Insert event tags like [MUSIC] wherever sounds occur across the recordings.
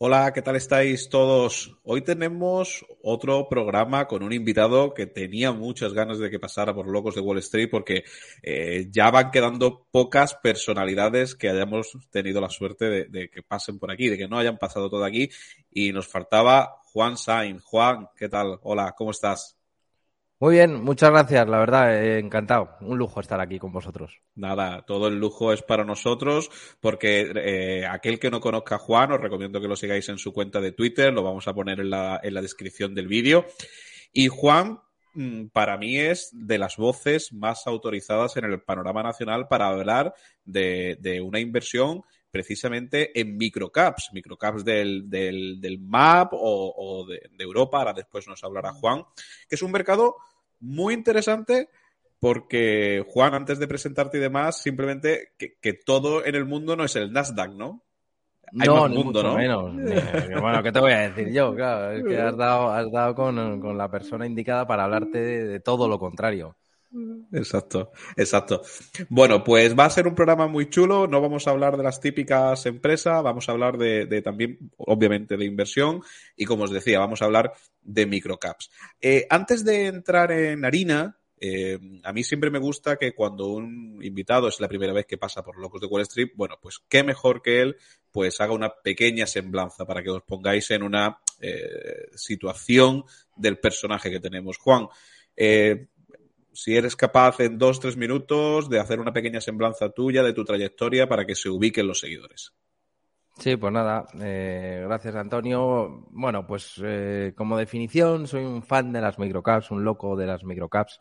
Hola, ¿qué tal estáis todos? Hoy tenemos otro programa con un invitado que tenía muchas ganas de que pasara por Locos de Wall Street porque eh, ya van quedando pocas personalidades que hayamos tenido la suerte de, de, que pasen por aquí, de que no hayan pasado todo aquí y nos faltaba Juan Sain. Juan, ¿qué tal? Hola, ¿cómo estás? Muy bien, muchas gracias, la verdad, eh, encantado. Un lujo estar aquí con vosotros. Nada, todo el lujo es para nosotros, porque eh, aquel que no conozca a Juan, os recomiendo que lo sigáis en su cuenta de Twitter, lo vamos a poner en la, en la descripción del vídeo. Y Juan, mm, para mí es de las voces más autorizadas en el panorama nacional para hablar de, de una inversión precisamente en microcaps, microcaps del, del, del MAP o, de, de, Europa, ahora después nos hablará Juan, que es un mercado muy interesante porque, Juan, antes de presentarte y demás, simplemente que, que todo en el mundo no es el Nasdaq, ¿no? Hay no, más mundo, ¿no? Menos. [LAUGHS] bueno, ¿qué te voy a decir yo? Claro, es que has dado, has dado con, con la persona indicada para hablarte de, de todo lo contrario. Exacto, exacto. Bueno, pues va a ser un programa muy chulo. No vamos a hablar de las típicas empresas, vamos a hablar de, también, obviamente, de inversión y, como os decía, vamos a hablar de microcaps. Eh, antes de entrar en harina, eh, a mí siempre me gusta que cuando un invitado es la primera vez que pasa por Locos de Wall Street, bueno, pues qué mejor que él, pues haga una pequeña semblanza para que os pongáis en una eh, situación del personaje que tenemos. Juan, si eres capaz en dos, tres minutos de hacer una pequeña semblanza tuya de tu trayectoria para que se ubiquen los seguidores. Sí, pues nada, eh, gracias Antonio. Bueno, pues eh, como definición, soy un fan de las microcaps, un loco de las microcaps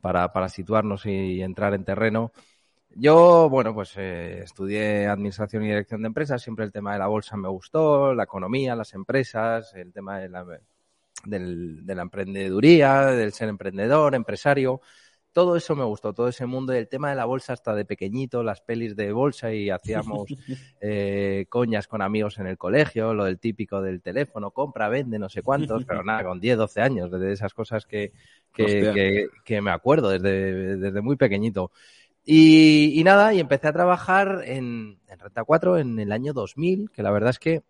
para, para situarnos y entrar en terreno. Yo, bueno, pues eh, estudié Administración y Dirección de Empresas, siempre el tema de la bolsa me gustó, la economía, las empresas, el tema de la, del, de la emprendeduría, del ser emprendedor, empresario. Todo eso me gustó, todo ese mundo, el tema de la bolsa hasta de pequeñito, las pelis de bolsa y hacíamos [LAUGHS] eh, coñas con amigos en el colegio, lo del típico del teléfono, compra, vende, no sé cuántos, pero nada, con 10, 12 años, desde esas cosas que, que, que, que me acuerdo desde, desde muy pequeñito. Y, y, nada, y empecé a trabajar en, en Renta 4 en el año 2000, que la verdad es que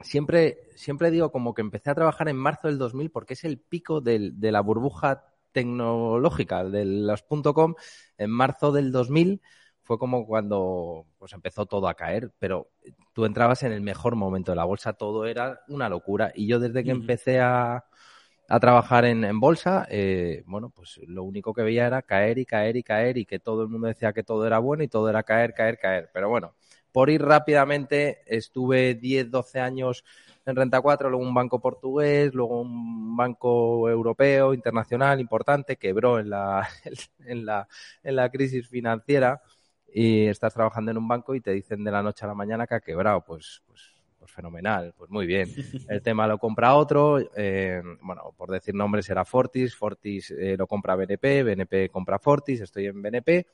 siempre, siempre digo como que empecé a trabajar en marzo del 2000 porque es el pico del, de la burbuja tecnológica de los .com. En marzo del 2000 fue como cuando pues empezó todo a caer, pero tú entrabas en el mejor momento de la bolsa, todo era una locura. Y yo desde que empecé a, a trabajar en, en bolsa, eh, bueno, pues lo único que veía era caer y caer y caer y que todo el mundo decía que todo era bueno y todo era caer, caer, caer. Pero bueno, por ir rápidamente, estuve 10, 12 años en Renta 4, luego un banco portugués, luego un banco europeo, internacional, importante, quebró en la, [LAUGHS] en la, en la crisis financiera y estás trabajando en un banco y te dicen de la noche a la mañana que ha quebrado, pues, pues, pues fenomenal, pues muy bien. [LAUGHS] El tema lo compra otro, eh, bueno, por decir nombres era Fortis, Fortis eh, lo compra BNP, BNP compra Fortis, estoy en BNP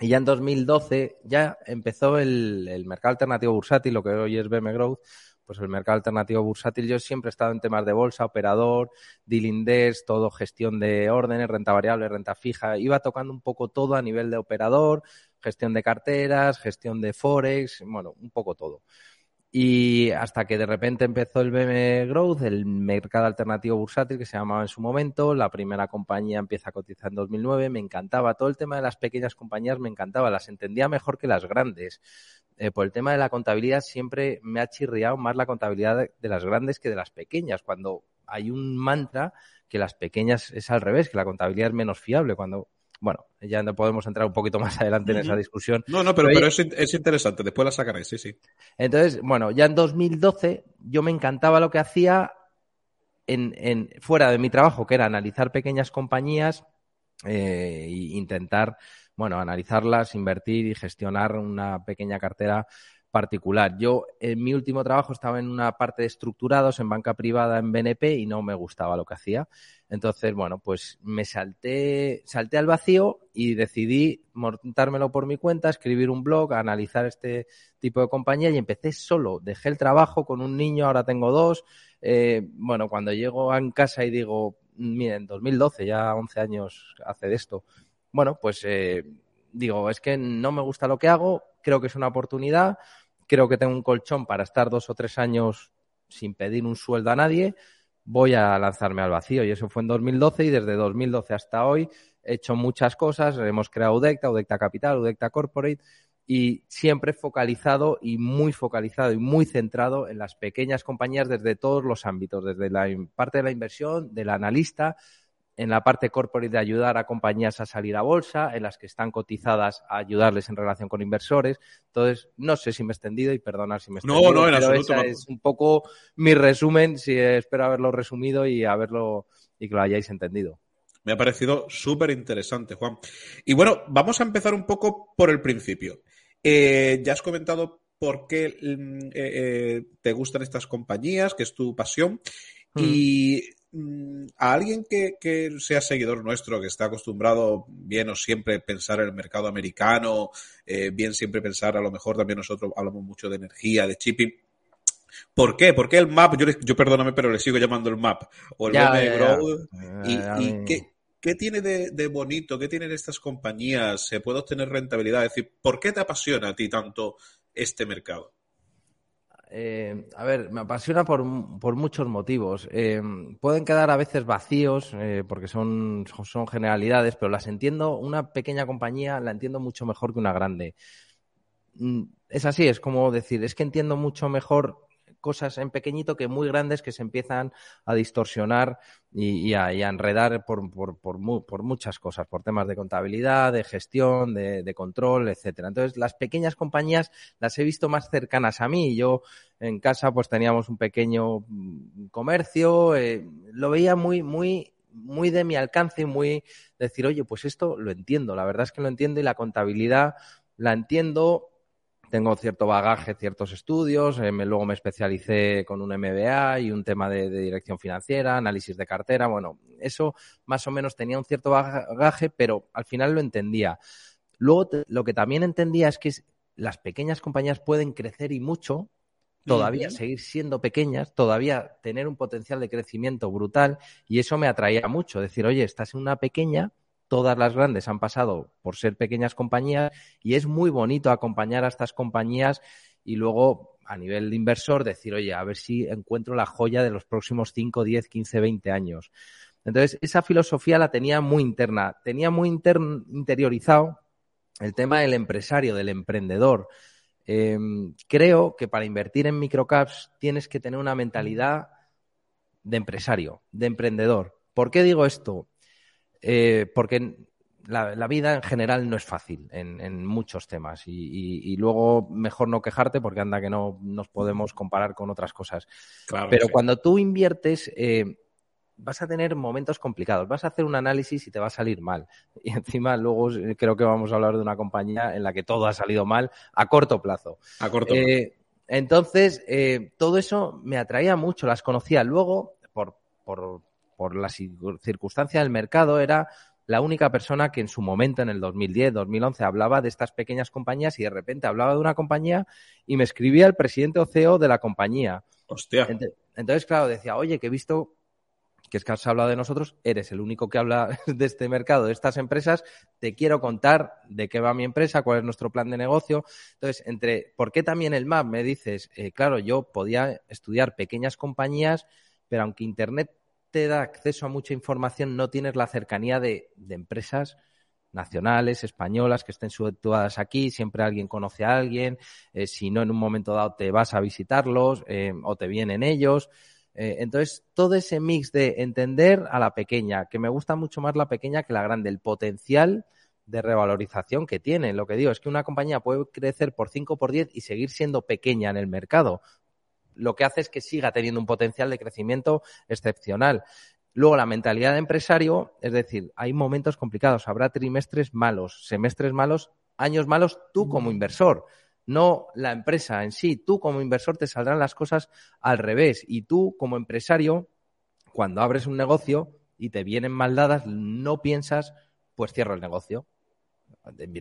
y ya en 2012 ya empezó el, el, mercado alternativo bursátil, lo que hoy es BM Growth, pues el mercado alternativo bursátil. Yo siempre he estado en temas de bolsa, operador, dealing desk, todo gestión de órdenes, renta variable, renta fija. Iba tocando un poco todo a nivel de operador, gestión de carteras, gestión de forex, bueno, un poco todo. Y hasta que de repente empezó el BM Growth, el mercado alternativo bursátil que se llamaba en su momento, la primera compañía empieza a cotizar en 2009, me encantaba, todo el tema de las pequeñas compañías me encantaba, las entendía mejor que las grandes. Eh, por el tema de la contabilidad siempre me ha chirriado más la contabilidad de, de las grandes que de las pequeñas, cuando hay un mantra que las pequeñas es al revés, que la contabilidad es menos fiable, cuando bueno, ya no podemos entrar un poquito más adelante en esa discusión. No, no, pero, pero, pero es, es, interesante, después la sacaré, sí, sí. Entonces, bueno, ya en 2012 yo me encantaba lo que hacía en, en fuera de mi trabajo, que era analizar pequeñas compañías eh, e intentar, bueno, analizarlas, invertir y gestionar una pequeña cartera particular. Yo en mi último trabajo estaba en una parte de estructurados en banca privada en BNP y no me gustaba lo que hacía. Entonces, bueno, pues me salté, salté al vacío y decidí montármelo por mi cuenta, escribir un blog, analizar este tipo de compañía y empecé solo. Dejé el trabajo con un niño, ahora tengo dos. Eh, bueno, cuando llego a casa y digo, miren, 2012, ya 11 años hace de esto. Bueno, pues eh, digo, es que no me gusta lo que hago, creo que es una oportunidad, creo que tengo un colchón para estar dos o tres años sin pedir un sueldo a nadie, voy a lanzarme al vacío. Y eso fue en 2012 y desde 2012 hasta hoy he hecho muchas cosas, hemos creado Udecta, Udecta Capital, Udecta Corporate y siempre focalizado y muy focalizado y muy centrado en las pequeñas compañías desde todos los ámbitos, desde la parte de la inversión, del analista, en la parte corporate de ayudar a compañías a salir a bolsa, en las que están cotizadas a ayudarles en relación con inversores. Entonces, no sé si me he extendido y perdonad si me he extendido. No, no, en pero absoluto. es un poco mi resumen, si espero haberlo resumido y haberlo y que lo hayáis entendido. Me ha parecido súper interesante, Juan. Y bueno, vamos a empezar un poco por el principio. Eh, ya has comentado por qué mm, eh, eh, te gustan estas compañías, que es tu pasión. Hmm. Y Mm, a alguien que, sea seguidor nuestro, que está acostumbrado bien o siempre pensar en el mercado americano, eh, bien siempre pensar, a lo mejor también nosotros hablamos mucho de energía, de chipping. ¿Por qué? ¿Por qué el MAP? Yo, yo perdóname, pero le sigo llamando el MAP. O el ya, ¿Y, qué, qué, tiene de, de, bonito? ¿Qué tienen estas compañías? ¿Se puede obtener rentabilidad? Es decir, ¿por qué te apasiona a ti tanto este mercado? Eh, a ver, me apasiona por, muchos motivos. Eh, pueden quedar a veces vacíos eh, porque son, son generalidades, pero las entiendo, una pequeña compañía la entiendo mucho mejor que una grande. Mm, es así, es como decir, es que entiendo mucho mejor cosas en pequeñito que muy grandes que se empiezan a distorsionar y, a, enredar por, por, muchas cosas, por temas de contabilidad, de gestión, de, control, etcétera. Entonces, las pequeñas compañías las he visto más cercanas a mí. Yo en casa pues teníamos un pequeño mm, comercio, eh, lo veía muy, muy muy de mi alcance, muy decir, oye, pues esto lo entiendo, la verdad es que lo entiendo y la contabilidad la entiendo, tengo cierto bagaje, ciertos estudios, eh, luego me especialicé con un MBA y un tema de, dirección financiera, análisis de cartera, bueno, eso más o menos tenía un cierto bagaje, pero al final lo entendía. Luego lo que también entendía es que las pequeñas compañías pueden crecer y mucho, todavía seguir siendo pequeñas, todavía tener un potencial de crecimiento brutal y eso me atraía mucho, decir, oye, estás en una pequeña, todas las grandes han pasado por ser pequeñas compañías y es muy bonito acompañar a estas compañías y luego a nivel de inversor decir, oye, a ver si encuentro la joya de los próximos 5, 10, 15, 20 años. Entonces, esa filosofía la tenía muy interna, tenía muy interiorizado el tema del empresario, del emprendedor. Em, creo que para invertir en microcaps tienes que tener una mentalidad de empresario, de emprendedor. ¿Por qué digo esto? Eh, porque la, vida en general no es fácil en, muchos temas y, luego mejor no quejarte porque anda que no nos podemos comparar con otras cosas. Pero cuando tú inviertes, eh, vas a tener momentos complicados, vas a hacer un análisis y te va a salir mal. [LAUGHS] Y encima luego creo que vamos a hablar de una compañía en la que todo ha salido mal a corto plazo. A corto plazo. Eh, entonces, todo eso me atraía mucho, las conocía. Luego, por, por, por la circunstancia del mercado, era la única persona que en su momento, en el 2010, 2011, hablaba de estas pequeñas compañías y de repente hablaba de una compañía y me escribía el presidente o CEO de la compañía. Hostia. Entonces, claro, decía, oye, que he visto que es que has hablado de nosotros, eres el único que habla [LAUGHS] de este mercado, de estas empresas, te quiero contar de qué va mi empresa, cuál es nuestro plan de negocio. Entonces, entre, ¿por qué también el MAP? Me dices, eh, claro, yo podía estudiar pequeñas compañías, pero aunque Internet te da acceso a mucha información, no tienes la cercanía de, empresas nacionales, españolas, que estén situadas aquí, siempre alguien conoce a alguien, eh, si no en un momento dado te vas a visitarlos eh, o te vienen ellos. Eh, entonces, todo ese mix de entender a la pequeña, que me gusta mucho más la pequeña que la grande, el potencial de revalorización que tiene. Lo que digo es que una compañía puede crecer por 5 por 10 y seguir siendo pequeña en el mercado, lo que hace es que siga teniendo un potencial de crecimiento excepcional. Luego, la mentalidad de empresario, es decir, hay momentos complicados, habrá trimestres malos, semestres malos, años malos, tú como inversor. no la empresa en sí. Tú como inversor te saldrán las cosas al revés y tú como empresario, cuando abres un negocio y te vienen mal dadas, no piensas, pues cierro el negocio.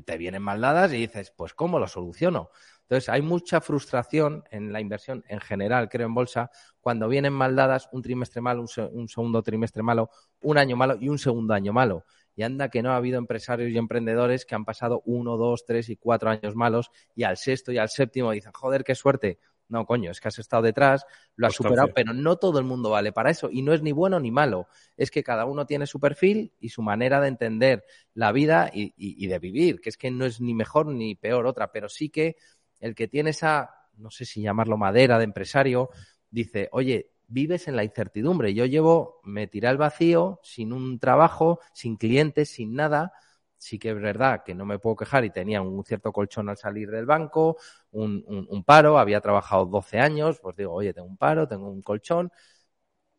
Te vienen mal dadas y dices, pues ¿cómo lo soluciono? Entonces, hay mucha frustración en la inversión en general, creo, en bolsa, cuando vienen mal dadas un trimestre malo, un, segundo trimestre malo, un año malo y un segundo año malo. Y anda que no ha habido empresarios y emprendedores que han pasado uno, dos, tres y cuatro años malos y al sexto y al séptimo dicen, joder, qué suerte. No, coño, es que has estado detrás, lo has superado, pero no todo el mundo vale para eso. Y no es ni bueno ni malo. Es que cada uno tiene su perfil y su manera de entender la vida y, y de vivir, que es que no es ni mejor ni peor otra, pero sí que el que tiene esa, no sé si llamarlo madera de empresario, dice, oye, vives en la incertidumbre. Yo llevo, me tiré al vacío, sin un trabajo, sin clientes, sin nada. Sí que es verdad que no me puedo quejar y tenía un cierto colchón al salir del banco, un, un, paro, había trabajado 12 años, pues digo, oye, tengo un paro, tengo un colchón.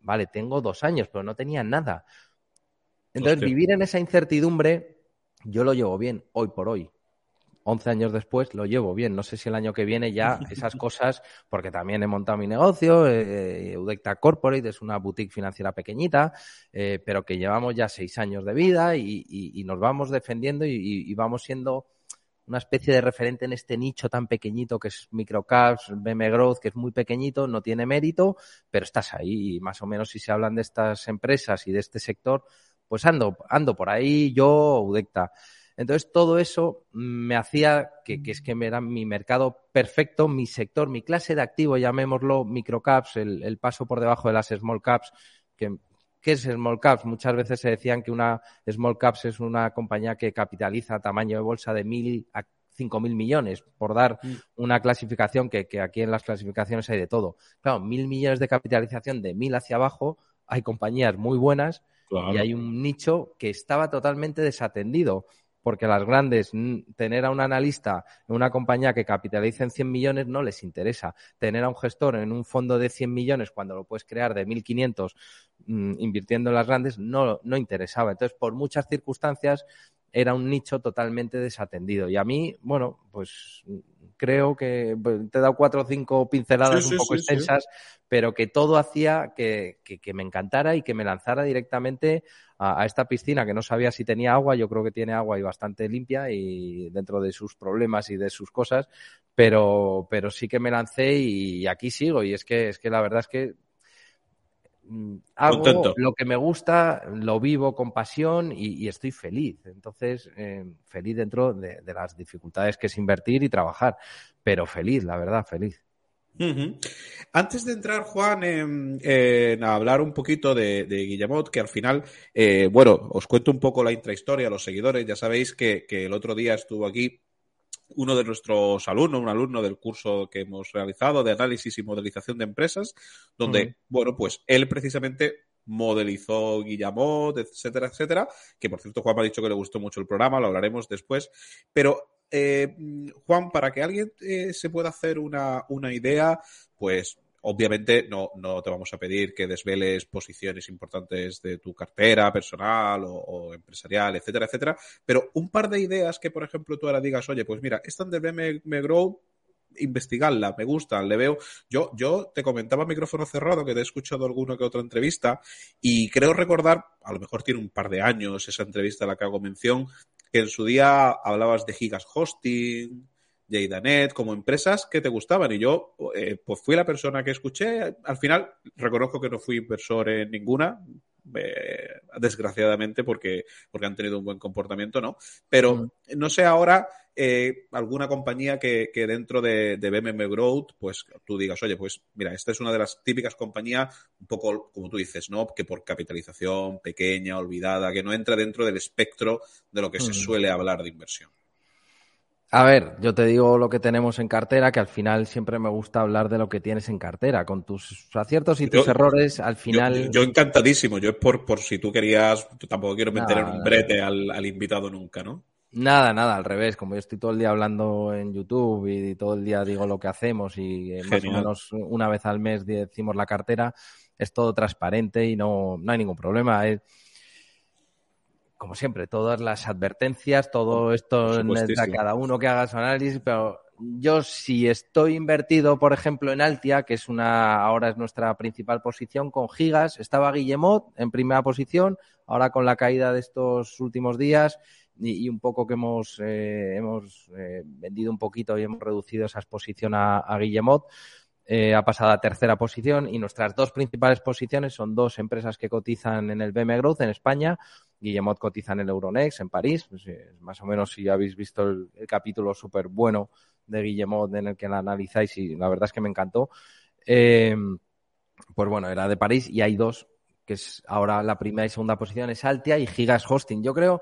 Vale, tengo dos años, pero no tenía nada. Entonces, vivir en esa incertidumbre, yo lo llevo bien hoy por hoy. 11 años después lo llevo bien. No sé si el año que viene ya esas cosas, porque también he montado mi negocio, eh, Eudecta Corporate es una boutique financiera pequeñita, eh, pero que llevamos ya seis años de vida y, nos vamos defendiendo y, vamos siendo una especie de referente en este nicho tan pequeñito que es Microcaps, BM Growth, que es muy pequeñito, no tiene mérito, pero estás ahí y más o menos si se hablan de estas empresas y de este sector, pues ando, ando por ahí yo, Eudecta. Entonces, todo eso me hacía que, es que era mi mercado perfecto, mi sector, mi clase de activo, llamémoslo microcaps, el, el paso por debajo de las small caps, que ¿Qué es small caps? Muchas veces se decían que una small caps es una compañía que capitaliza a tamaño de bolsa de mil a cinco mil millones, por dar mm. una clasificación que, que, aquí en las clasificaciones hay de todo. Claro, mil millones de capitalización de mil hacia abajo, hay compañías muy buenas y hay un nicho que estaba totalmente desatendido porque las grandes, tener a un analista en una compañía que capitalice en 100 millones no les interesa. Tener a un gestor en un fondo de 100 millones cuando lo puedes crear de 1.500 mm, invirtiendo en las grandes no, no interesaba. Entonces, por muchas circunstancias, era un nicho totalmente desatendido. Y a mí, bueno, pues creo que pues, te he dado cuatro o cinco pinceladas un poco extensas, pero que todo hacía que, que, me encantara y que me lanzara directamente a, a, esta piscina que no sabía si tenía agua. Yo creo que tiene agua y bastante limpia y dentro de sus problemas y de sus cosas, pero, pero sí que me lancé y aquí sigo. Y es que, es que la verdad es que Mm, hago lo que me gusta, lo vivo con pasión y, estoy feliz. Entonces, eh, feliz dentro de, las dificultades que es invertir y trabajar, pero feliz, la verdad, feliz. Antes de entrar, Juan, en, hablar un poquito de, de Guillemot, que al final, eh, bueno, os cuento un poco la intrahistoria los seguidores. Ya sabéis que, que el otro día estuvo aquí uno de nuestros alumnos, un alumno del curso que hemos realizado de análisis y modelización de empresas, donde, bueno, pues él precisamente modelizó Guillamot, etcétera, etcétera, que por cierto Juan me ha dicho que le gustó mucho el programa, lo hablaremos después, pero eh, Juan, para que alguien eh, se pueda hacer una, una idea, pues Obviamente no, no te vamos a pedir que desveles posiciones importantes de tu cartera personal o, empresarial, etcétera, etcétera, pero un par de ideas que, por ejemplo, tú ahora digas, oye, pues mira, esta de me Grow investigarla, me gustan, le veo. Yo, yo te comentaba micrófono cerrado que te he escuchado alguna que otra entrevista y creo recordar, a lo mejor tiene un par de años esa entrevista a la que hago mención, que en su día hablabas de gigas hosting, Jadanet, como empresas que te gustaban. Y yo, eh, pues fui la persona que escuché. Al final, reconozco que no fui inversor en ninguna, eh, desgraciadamente, porque, porque han tenido un buen comportamiento, ¿no? Pero mm. no sé ahora eh, alguna compañía que, que dentro de, de, BMM Growth, pues tú digas, oye, pues mira, esta es una de las típicas compañías, un poco como tú dices, ¿no? Que por capitalización pequeña, olvidada, que no entra dentro del espectro de lo que se mm. suele hablar de inversión. A ver, yo te digo lo que tenemos en cartera, que al final siempre me gusta hablar de lo que tienes en cartera, con tus aciertos y tus errores, al final... Yo, encantadísimo, yo es por, por si tú querías, tampoco quiero meter en un brete al, invitado nunca, ¿no? Nada, nada, al revés, como yo estoy todo el día hablando en YouTube y todo el día digo lo que hacemos y eh, más o menos una vez al mes decimos la cartera, es todo transparente y no, no hay ningún problema como siempre, todas las advertencias, todo esto a cada uno que haga su análisis, pero yo si estoy invertido, por ejemplo, en Altia, que es una, ahora es nuestra principal posición, con Gigas, estaba Guillemot en primera posición, ahora con la caída de estos últimos días y, un poco que hemos, eh, hemos eh, vendido un poquito y hemos reducido esa exposición a, Guillemot, eh, ha pasado a tercera posición y nuestras dos principales posiciones son dos empresas que cotizan en el BM Growth en España. Guillemot cotiza en el Euronext en París. Pues, más o menos si habéis visto el, capítulo súper bueno de Guillemot en el que la analizáis y la verdad es que me encantó. pues bueno, era de París y hay dos que es ahora la primera y segunda posición es Altia y Gigas Hosting. Yo creo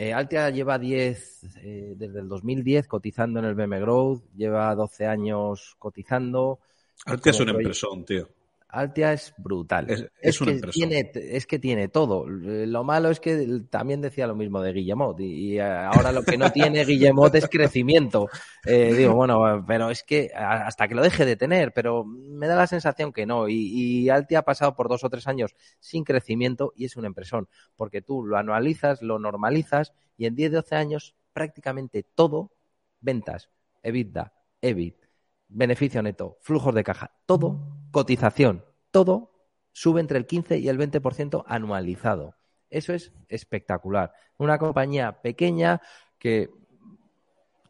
eh, Altia lleva 10, eh, desde el 2010 cotizando en el BM Growth, lleva 12 años cotizando. Altia es una impresión, tío. Altia es brutal. Es, que tiene, es que tiene todo. Lo malo es que también decía lo mismo de Guillemot y, ahora lo que no tiene Guillemot es crecimiento. Eh, digo, bueno, pero es que hasta que lo deje de tener, pero me da la sensación que no. Y, y Altia ha pasado por dos o tres años sin crecimiento y es una impresión, porque tú lo anualizas, lo normalizas y en 10, 12 años prácticamente todo, ventas, EBITDA, EBIT, beneficio neto, flujos de caja, todo, cotización, todo sube entre el 15 y el 20% anualizado. Eso es espectacular. Una compañía pequeña que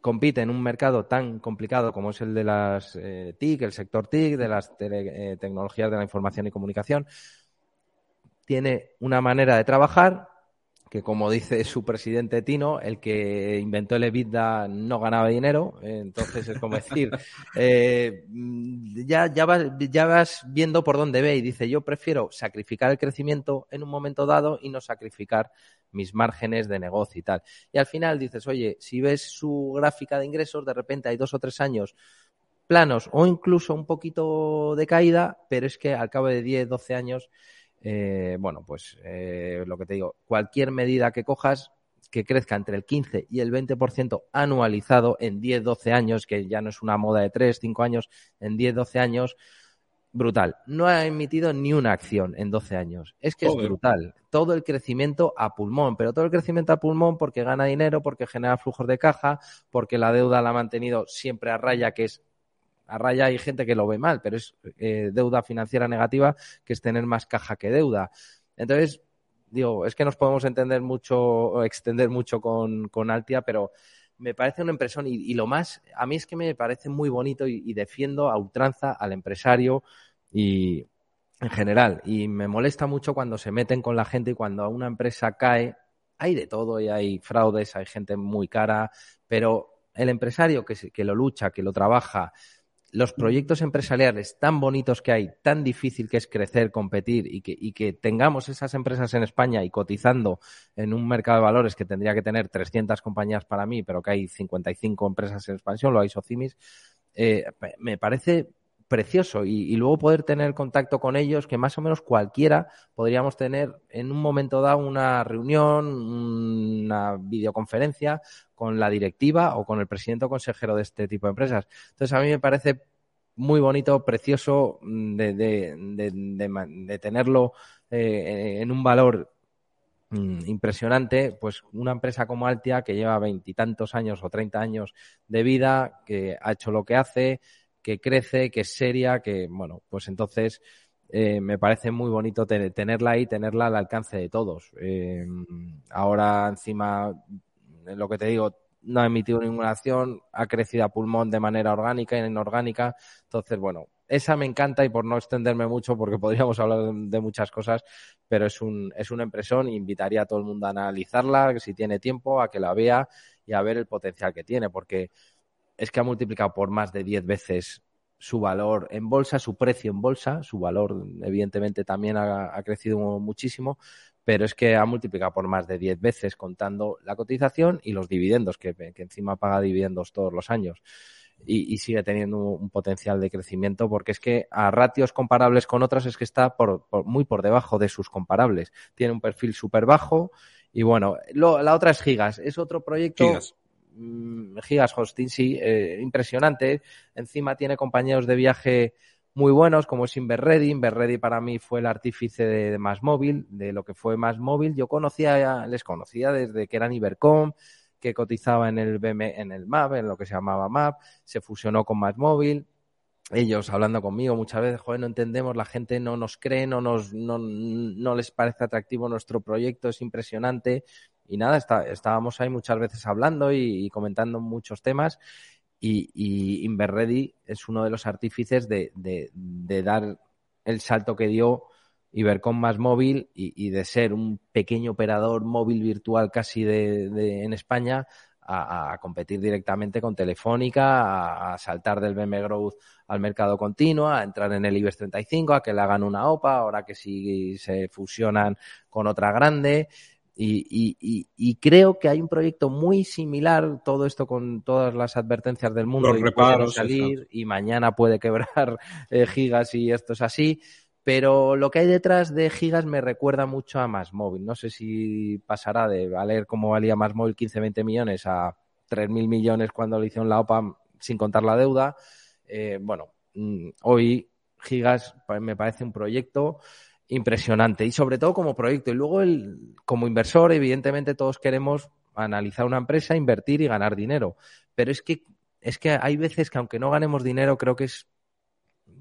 compite en un mercado tan complicado como es el de las eh, TIC, el sector TIC, de las eh, tecnologías de la información y comunicación, tiene una manera de trabajar que como dice su presidente Tino, el que inventó el EBITDA no ganaba dinero, entonces es como decir, [LAUGHS] eh, ya, ya, vas, ya vas viendo por dónde ve y dice, yo prefiero sacrificar el crecimiento en un momento dado y no sacrificar mis márgenes de negocio y tal. Y al final dices, oye, si ves su gráfica de ingresos, de repente hay dos o tres años planos o incluso un poquito de caída, pero es que al cabo de 10, 12 años eh, bueno, pues eh, lo que te digo, cualquier medida que cojas que crezca entre el 15 y el 20% anualizado en 10, 12 años, que ya no es una moda de 3, 5 años, en 10, 12 años, brutal. No ha emitido ni una acción en 12 años. Es que es brutal. Todo el crecimiento a pulmón, pero todo el crecimiento a pulmón porque gana dinero, porque genera flujos de caja, porque la deuda la ha mantenido siempre a raya, que es a raya hay gente que lo ve mal, pero es eh, deuda financiera negativa que es tener más caja que deuda. Entonces, digo, es que nos podemos entender mucho extender mucho con, con Altia, pero me parece una impresión y, lo más, a mí es que me parece muy bonito y, defiendo a ultranza al empresario y en general. Y me molesta mucho cuando se meten con la gente y cuando una empresa cae, hay de todo y hay fraudes, hay gente muy cara, pero el empresario que, que lo lucha, que lo trabaja, los proyectos empresariales tan bonitos que hay, tan difícil que es crecer, competir y que, y que tengamos esas empresas en España y cotizando en un mercado de valores que tendría que tener 300 compañías para mí, pero que hay 55 empresas en expansión, lo hay Socimis, eh, me parece precioso y, luego poder tener contacto con ellos que más o menos cualquiera podríamos tener en un momento dado una reunión, una videoconferencia con la directiva o con el presidente o consejero de este tipo de empresas. Entonces a mí me parece muy bonito, precioso de, de, tenerlo eh, en un valor mm, impresionante, pues una empresa como Altia que lleva veintitantos años o treinta años de vida, que ha hecho lo que hace, que crece, que es seria, que, bueno, pues entonces eh, me parece muy bonito tenerla ahí, tenerla al alcance de todos. Eh, ahora encima, lo que te digo, no ha emitido ninguna acción, ha crecido a pulmón de manera orgánica y inorgánica. Entonces, bueno, esa me encanta y por no extenderme mucho, porque [LAUGHS] podríamos hablar de, muchas cosas, pero es, un, es una impresión. Invitaría a todo el mundo a analizarla, si tiene tiempo, a que la vea y a ver el potencial que tiene, porque es que ha multiplicado por más de 10 veces su valor en bolsa, su precio en bolsa, su valor evidentemente también ha, crecido muchísimo, pero es que ha multiplicado por más de 10 veces contando la cotización y los dividendos, que, encima paga dividendos todos los años. Y, sigue teniendo un, potencial de crecimiento porque es que a ratios comparables con otras es que está por, muy por debajo de sus comparables. Tiene un perfil súper bajo y bueno, la otra es Gigas. Es otro proyecto gigas Hosting, sí, eh, impresionante. Encima tiene compañeros de viaje muy buenos como es Inverready. Inverready para mí fue el artífice de, de Más de lo que fue Más Móvil. Yo conocía, les conocía desde que eran Ibercom, que cotizaba en el BM, en el MAP, en lo que se llamaba MAP, se fusionó con Móvil ellos hablando conmigo muchas veces, joder, no entendemos, la gente no nos cree, no nos, no, no les parece atractivo nuestro proyecto, es impresionante. Y nada, está, estábamos ahí muchas veces hablando y, comentando muchos temas. Y, y Inverready es uno de los artífices de, de, dar el salto que dio Ibercom más móvil y, de ser un pequeño operador móvil virtual casi de, de en España a, competir directamente con Telefónica, a, saltar del BM Growth al mercado continuo, a entrar en el IBEX 35, a que le hagan una OPA, ahora que si se fusionan con otra grande. Y, y, creo que hay un proyecto muy similar, todo esto con todas las advertencias del mundo, y reparos, salir y mañana puede quebrar [LAUGHS] eh, gigas y esto es así pero lo que hay detrás de Gigas me recuerda mucho a Más Móvil. No sé si pasará de valer como valía Más Móvil 15, 20 millones a 3.000 millones cuando le hicieron la OPA sin contar la deuda. Eh, bueno, mm, hoy Gigas me parece un proyecto impresionante y sobre todo como proyecto. Y luego el, como inversor, evidentemente todos queremos analizar una empresa, invertir y ganar dinero. Pero es que, es que hay veces que aunque no ganemos dinero, creo que es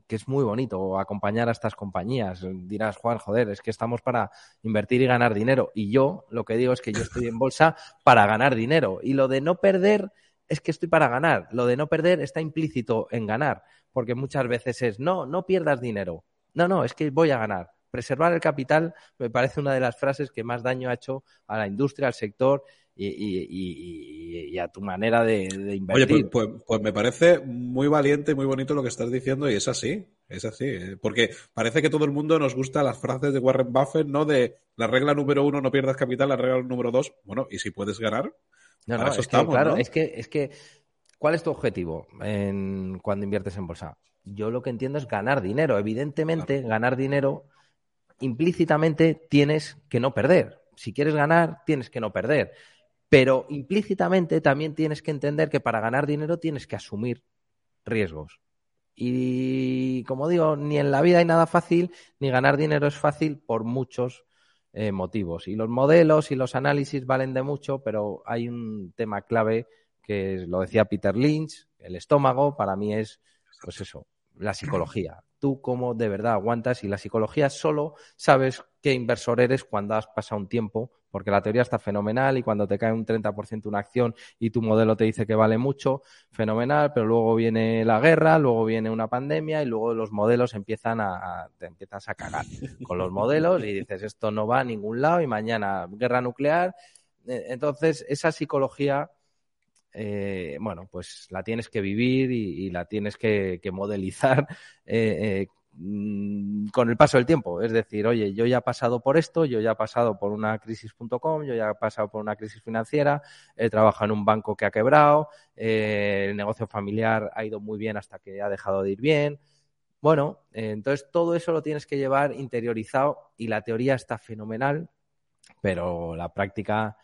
que es muy bonito acompañar a estas compañías. Dirás, Juan, joder, es que estamos para invertir y ganar dinero. Y yo lo que digo es que yo estoy en bolsa para ganar dinero. Y lo de no perder es que estoy para ganar. Lo de no perder está implícito en ganar, porque muchas veces es, no, no pierdas dinero. No, no, es que voy a ganar. Preservar el capital me parece una de las frases que más daño ha hecho a la industria, al sector y, a tu manera de, invertir. Oye, pues, pues, pues, me parece muy valiente, muy bonito lo que estás diciendo y es así, es así. Eh, porque parece que todo el mundo nos gusta las frases de Warren Buffett, ¿no? De la regla número uno, no pierdas capital, la regla número dos, bueno, y si puedes ganar, no, no, es claro, es que, es que, ¿cuál es tu objetivo en, cuando inviertes en bolsa? Yo lo que entiendo es ganar dinero. Evidentemente, ganar dinero implícitamente tienes que no perder. Si quieres ganar, tienes que no perder. Pero implícitamente también tienes que entender que para ganar dinero tienes que asumir riesgos. Y como digo, ni en la vida hay nada fácil, ni ganar dinero es fácil por muchos eh, motivos. Y los modelos y los análisis valen de mucho, pero hay un tema clave que lo decía Peter Lynch, el estómago, para mí es, pues eso, la psicología. Tú cómo de verdad aguantas y la psicología solo sabes qué inversor eres cuando has pasado un tiempo porque la teoría está fenomenal y cuando te cae un 30% una acción y tu modelo te dice que vale mucho, fenomenal, pero luego viene la guerra, luego viene una pandemia y luego los modelos empiezan a, te empiezas a cagar con los modelos y dices esto no va a ningún lado y mañana guerra nuclear. E, entonces, esa psicología eh, bueno, pues la tienes que vivir y, la tienes que, modelizar [LAUGHS] eh, eh, Mm, con el paso del tiempo. Es decir, oye, yo ya he pasado por esto, yo ya he pasado por una crisis.com, yo ya he pasado por una crisis financiera, he trabajado en un banco que ha quebrado, el negocio familiar ha ido muy bien hasta que ha dejado de ir bien. Bueno, entonces todo eso lo tienes que llevar interiorizado y la teoría está fenomenal, pero la práctica...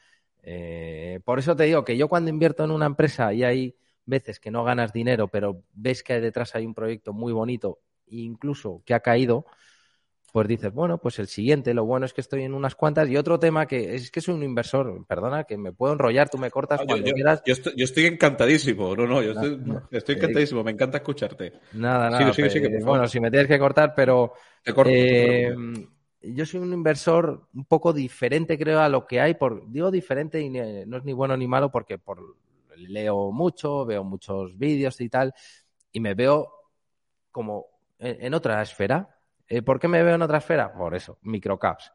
Eh, por eso te digo que yo cuando invierto en una empresa y hay veces que no ganas dinero, pero ves que detrás hay un proyecto muy bonito incluso que ha caído, pues dices, bueno, pues el siguiente, lo bueno es que estoy en unas cuantas. Y otro tema que es que soy un inversor, perdona, que me puedo enrollar, tú me cortas cuando quieras. Yo estoy, encantadísimo, no, no, yo estoy, encantadísimo, me encanta escucharte. Nada, nada. bueno, si me tienes que cortar, pero. Eh, yo soy un inversor un poco diferente, creo, a lo que hay. Por, digo diferente y no es ni bueno ni malo porque por, leo mucho, veo muchos vídeos y tal, y me veo como en, otra esfera. Eh, ¿Por qué me veo en otra esfera? Por eso, microcaps.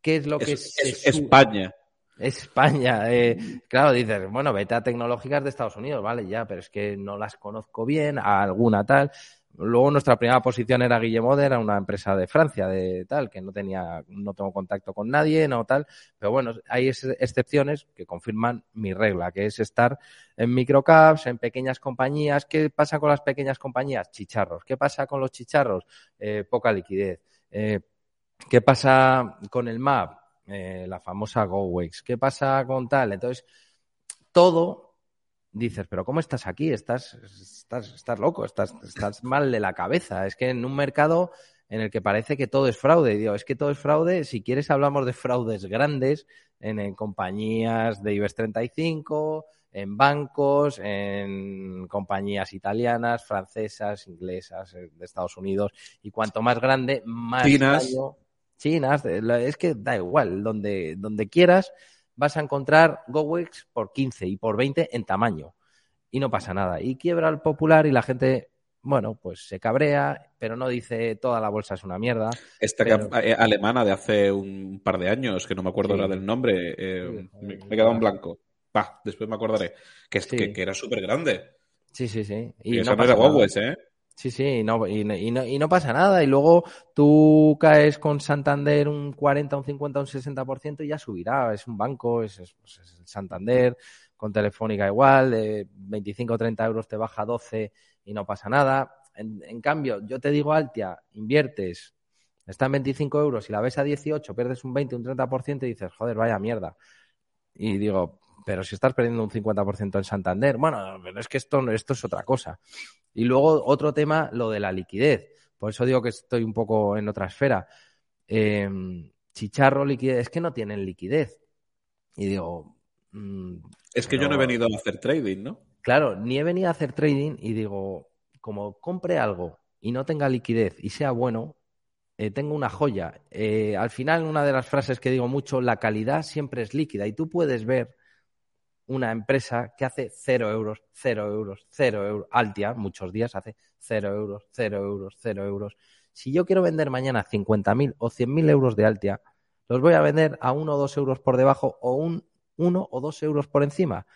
¿Qué es lo que es, es España? España. Eh, claro, dices, bueno, vete a tecnológicas de Estados Unidos, vale, ya, pero es que no las conozco bien, a alguna tal. Luego nuestra primera posición era Guillemode, era una empresa de Francia, de tal, que no tenía, no tengo contacto con nadie, no tal. Pero bueno, hay excepciones que confirman mi regla, que es estar en microcaps, en pequeñas compañías. ¿Qué pasa con las pequeñas compañías? Chicharros. ¿Qué pasa con los chicharros? Eh, poca liquidez. Eh, ¿Qué pasa con el MAP? Eh, la famosa GoWex. ¿Qué pasa con tal? Entonces, todo dices, pero ¿cómo estás aquí? Estás, estás, estás loco, estás, estás mal de la cabeza. Es que en un mercado en el que parece que todo es fraude. Y digo, es que todo es fraude. Si quieres, hablamos de fraudes grandes en, compañías de IBEX 35, en bancos, en compañías italianas, francesas, inglesas, eh, de Estados Unidos. Y cuanto más grande, más Chinas. Chinas, es que da igual, donde, donde quieras vas a encontrar GoWex por 15 y por 20 en tamaño. Y no pasa nada. Y quiebra el popular y la gente bueno, pues se cabrea, pero no dice toda la bolsa es una mierda. Esta eh, alemana de hace un par de años, que no me acuerdo ahora del nombre, eh, me, he quedado en blanco. Pa, después me acordaré. Que, que, era súper grande. Sí, sí, sí. Y, no pasa ¿eh? Sí, sí, y no, y, no, y no pasa nada. Y luego tú caes con Santander un 40, un 50, un 60% y ya subirá. Es un banco, es, es, pues es el Santander con Telefónica igual, de 25 o 30 euros te baja 12 y no pasa nada. En, cambio, yo te digo, Altia, inviertes, está en 25 euros y la ves a 18, pierdes un 20, un 30% y dices, joder, vaya mierda. Y digo, pero si estás perdiendo un 50% en Santander, bueno, pero es que esto, esto es otra cosa. Y luego otro tema, lo de la liquidez. Por eso digo que estoy un poco en otra esfera. Em, chicharro, liquidez, es que no tienen liquidez. Y digo, Mm, es que yo no he venido a hacer trading, ¿no? Claro, ni he venido a hacer trading y digo, como compre algo y no tenga liquidez y sea bueno, eh, tengo una joya. Eh, al final, una de las frases que digo mucho, la calidad siempre es líquida y tú puedes ver una empresa que hace cero euros, cero euros, cero euros, Altia, muchos días hace cero euros, cero euros, cero euros. Si yo quiero vender mañana 50.000 o 100.000 euros de Altia, los voy a vender a uno o dos euros por debajo o un uno o dos euros por encima.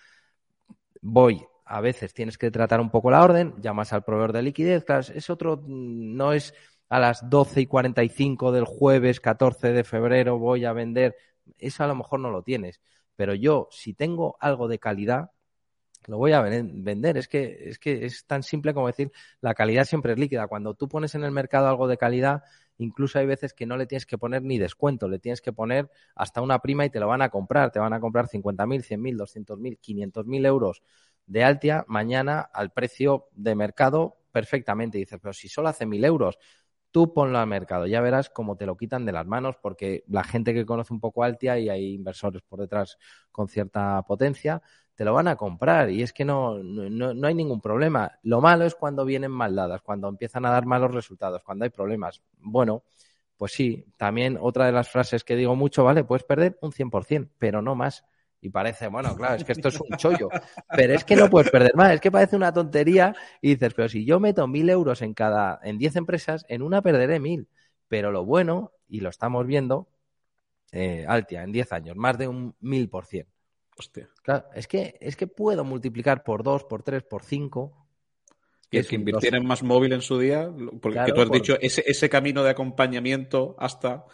Voy, a veces tienes que tratar un poco la orden, llamas al proveedor de liquidez, es otro, mm, no es a las 12 y 45 del jueves 14 de febrero voy a vender, eso a lo mejor no lo tienes, pero yo si tengo algo de calidad, lo voy a vender. Es que, es que es tan simple como decir, la calidad siempre es líquida. Cuando tú pones en el mercado algo de calidad, incluso hay veces que no le tienes que poner ni descuento, le tienes que poner hasta una prima y te lo van a comprar. Te van a comprar 50.000, 100.000, 200.000, 500.000 euros de Altia mañana al precio de mercado perfectamente. dices, pero si solo hace 1.000 euros, tú ponlo al mercado, ya verás cómo te lo quitan de las manos, porque la gente que conoce un poco Altia y hay inversores por detrás con cierta potencia, te lo van a comprar y es que no, no, no hay ningún problema. Lo malo es cuando vienen mal dadas, cuando empiezan a dar malos resultados, cuando hay problemas. Bueno, pues sí, también otra de las frases que digo mucho, vale, puedes perder un 100%, pero no más. Y parece, bueno, claro, es que esto es un chollo, pero es que no puedes perder más, es que parece una tontería y dices, pero si yo meto mil euros en cada, en 10 empresas, en una perderé mil. Pero lo bueno, y lo estamos viendo, eh, Altia, en 10 años, más de un mil por cien. Hostia. Claro, es que, es que puedo multiplicar por 2, por 3, por 5. Y el que invirtiera en más móvil en su día, porque tú has dicho, ese, ese camino de acompañamiento hasta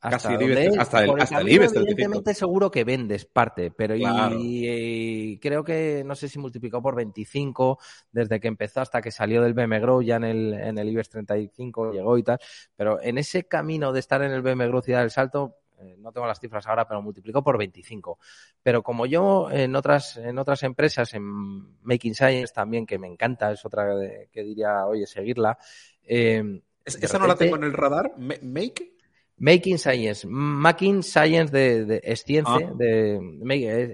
hasta, casi hasta el, hasta el IBEX Evidentemente seguro que vendes parte, pero y, creo que no sé si multiplicó por 25 desde que empezó hasta que salió del BM Grow ya en el, en el IBEX 35 llegó y tal, pero en ese camino de estar en el BM Grow y dar el salto, eh, no tengo las cifras ahora, pero multiplicó por 25. Pero como yo en otras, en otras empresas, en Making Science también, que me encanta, es otra que diría, oye, seguirla. Eh, ¿Esa no la tengo en el radar? ¿Make? Making Science, Making Science de, es ciencia, ah. de,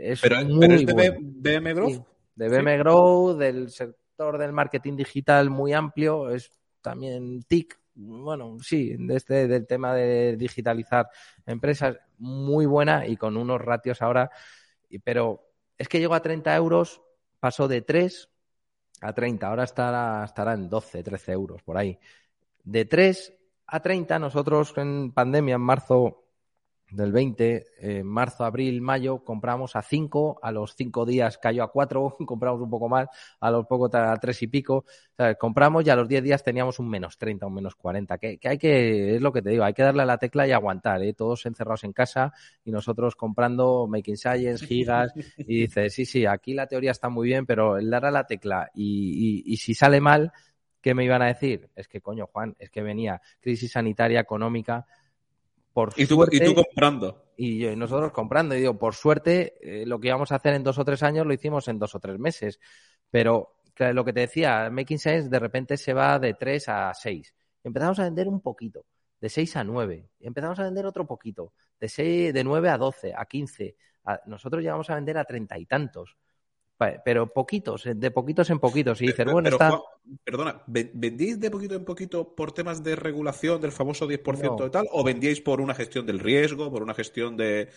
es, pero, es de BM Growth. de BM Growth, del sector del marketing digital muy amplio, es también TIC, bueno, sí, de este, del tema de digitalizar empresas, muy buena y con unos ratios ahora, pero es que llegó a 30 euros, pasó de 3 a 30, ahora estará, estará en 12, 13 euros por ahí. De 3 a 30, nosotros en pandemia, en marzo del 20, en marzo, abril, mayo, compramos a 5, a los 5 días cayó a 4, [LAUGHS] compramos un poco más, a los pocos a 3 y pico, compramos y a los 10 días teníamos un menos 30, un menos 40, que, hay que, es lo que te digo, hay que darle a la tecla y aguantar, ¿eh? todos encerrados en casa y nosotros comprando Making Science, gigas, y dices, sí, sí, aquí la teoría está muy bien, pero el dar a la tecla y, y si sale mal, ¿Qué me iban a decir? Es que, coño, Juan, es que venía crisis sanitaria, económica, por ¿Y tú, suerte, y tú comprando. Y, nosotros comprando. Y digo, por suerte, eh, lo que íbamos a hacer en dos o tres años lo hicimos en dos o tres meses. Pero lo que te decía, Making Sense de repente se va de tres a seis. Empezamos a vender un poquito. de 6 a 9. Empezamos a vender otro poquito, de, 6, de 9 a 12, a 15. nosotros llegamos a vender a treinta y tantos pero poquitos, de poquitos en poquitos. Y dices, bueno, está... perdona, ¿vendíais de poquito en poquito por temas de regulación del famoso 10% de tal? ¿O vendíais por una gestión del riesgo, por una gestión de,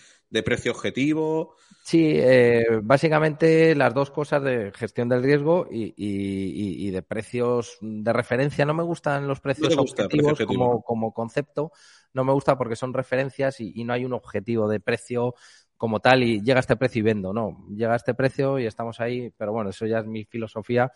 precio objetivo? Sí, eh, básicamente las dos cosas de gestión del riesgo y, de precios de referencia. No me gustan los precios objetivos como, como concepto. No me gusta porque son referencias y no hay un objetivo de precio como tal y llega a este precio y vendo. No, llega a este precio y estamos ahí, pero bueno, eso ya es mi filosofía.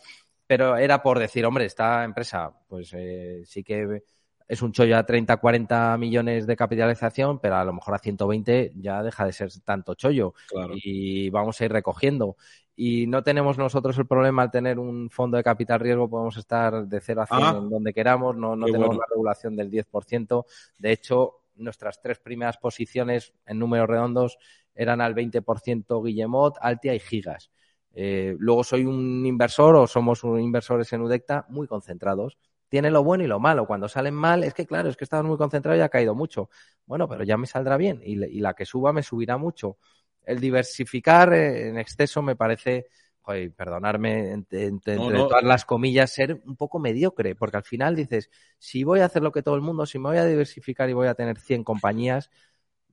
Pero era por decir, hombre, esta empresa, pues eh, sí que es un chollo a 30, 40 millones de capitalización, pero a lo mejor a 120 ya deja de ser tanto chollo. Y vamos a ir recogiendo. Y no tenemos nosotros el problema al tener un fondo de capital riesgo, podemos estar de 0 a 100 ah. en donde queramos, no, no tenemos la regulación del 10%. De hecho, nuestras tres primeras posiciones en números redondos eran al 20% Guillemot, Altia y Gigas. Eh, luego soy un inversor o somos un inversores en Udecta muy concentrados. Tiene lo bueno y lo malo. Cuando salen mal, es que claro, es que estamos muy concentrados y ha caído mucho. Bueno, pero ya me saldrá bien y, la que suba me subirá mucho. El diversificar eh, en exceso me parece, perdonarme, entre, todas las comillas, ser un poco mediocre, porque al final dices, si voy a hacer lo que todo el mundo, si me voy a diversificar y voy a tener 100 compañías,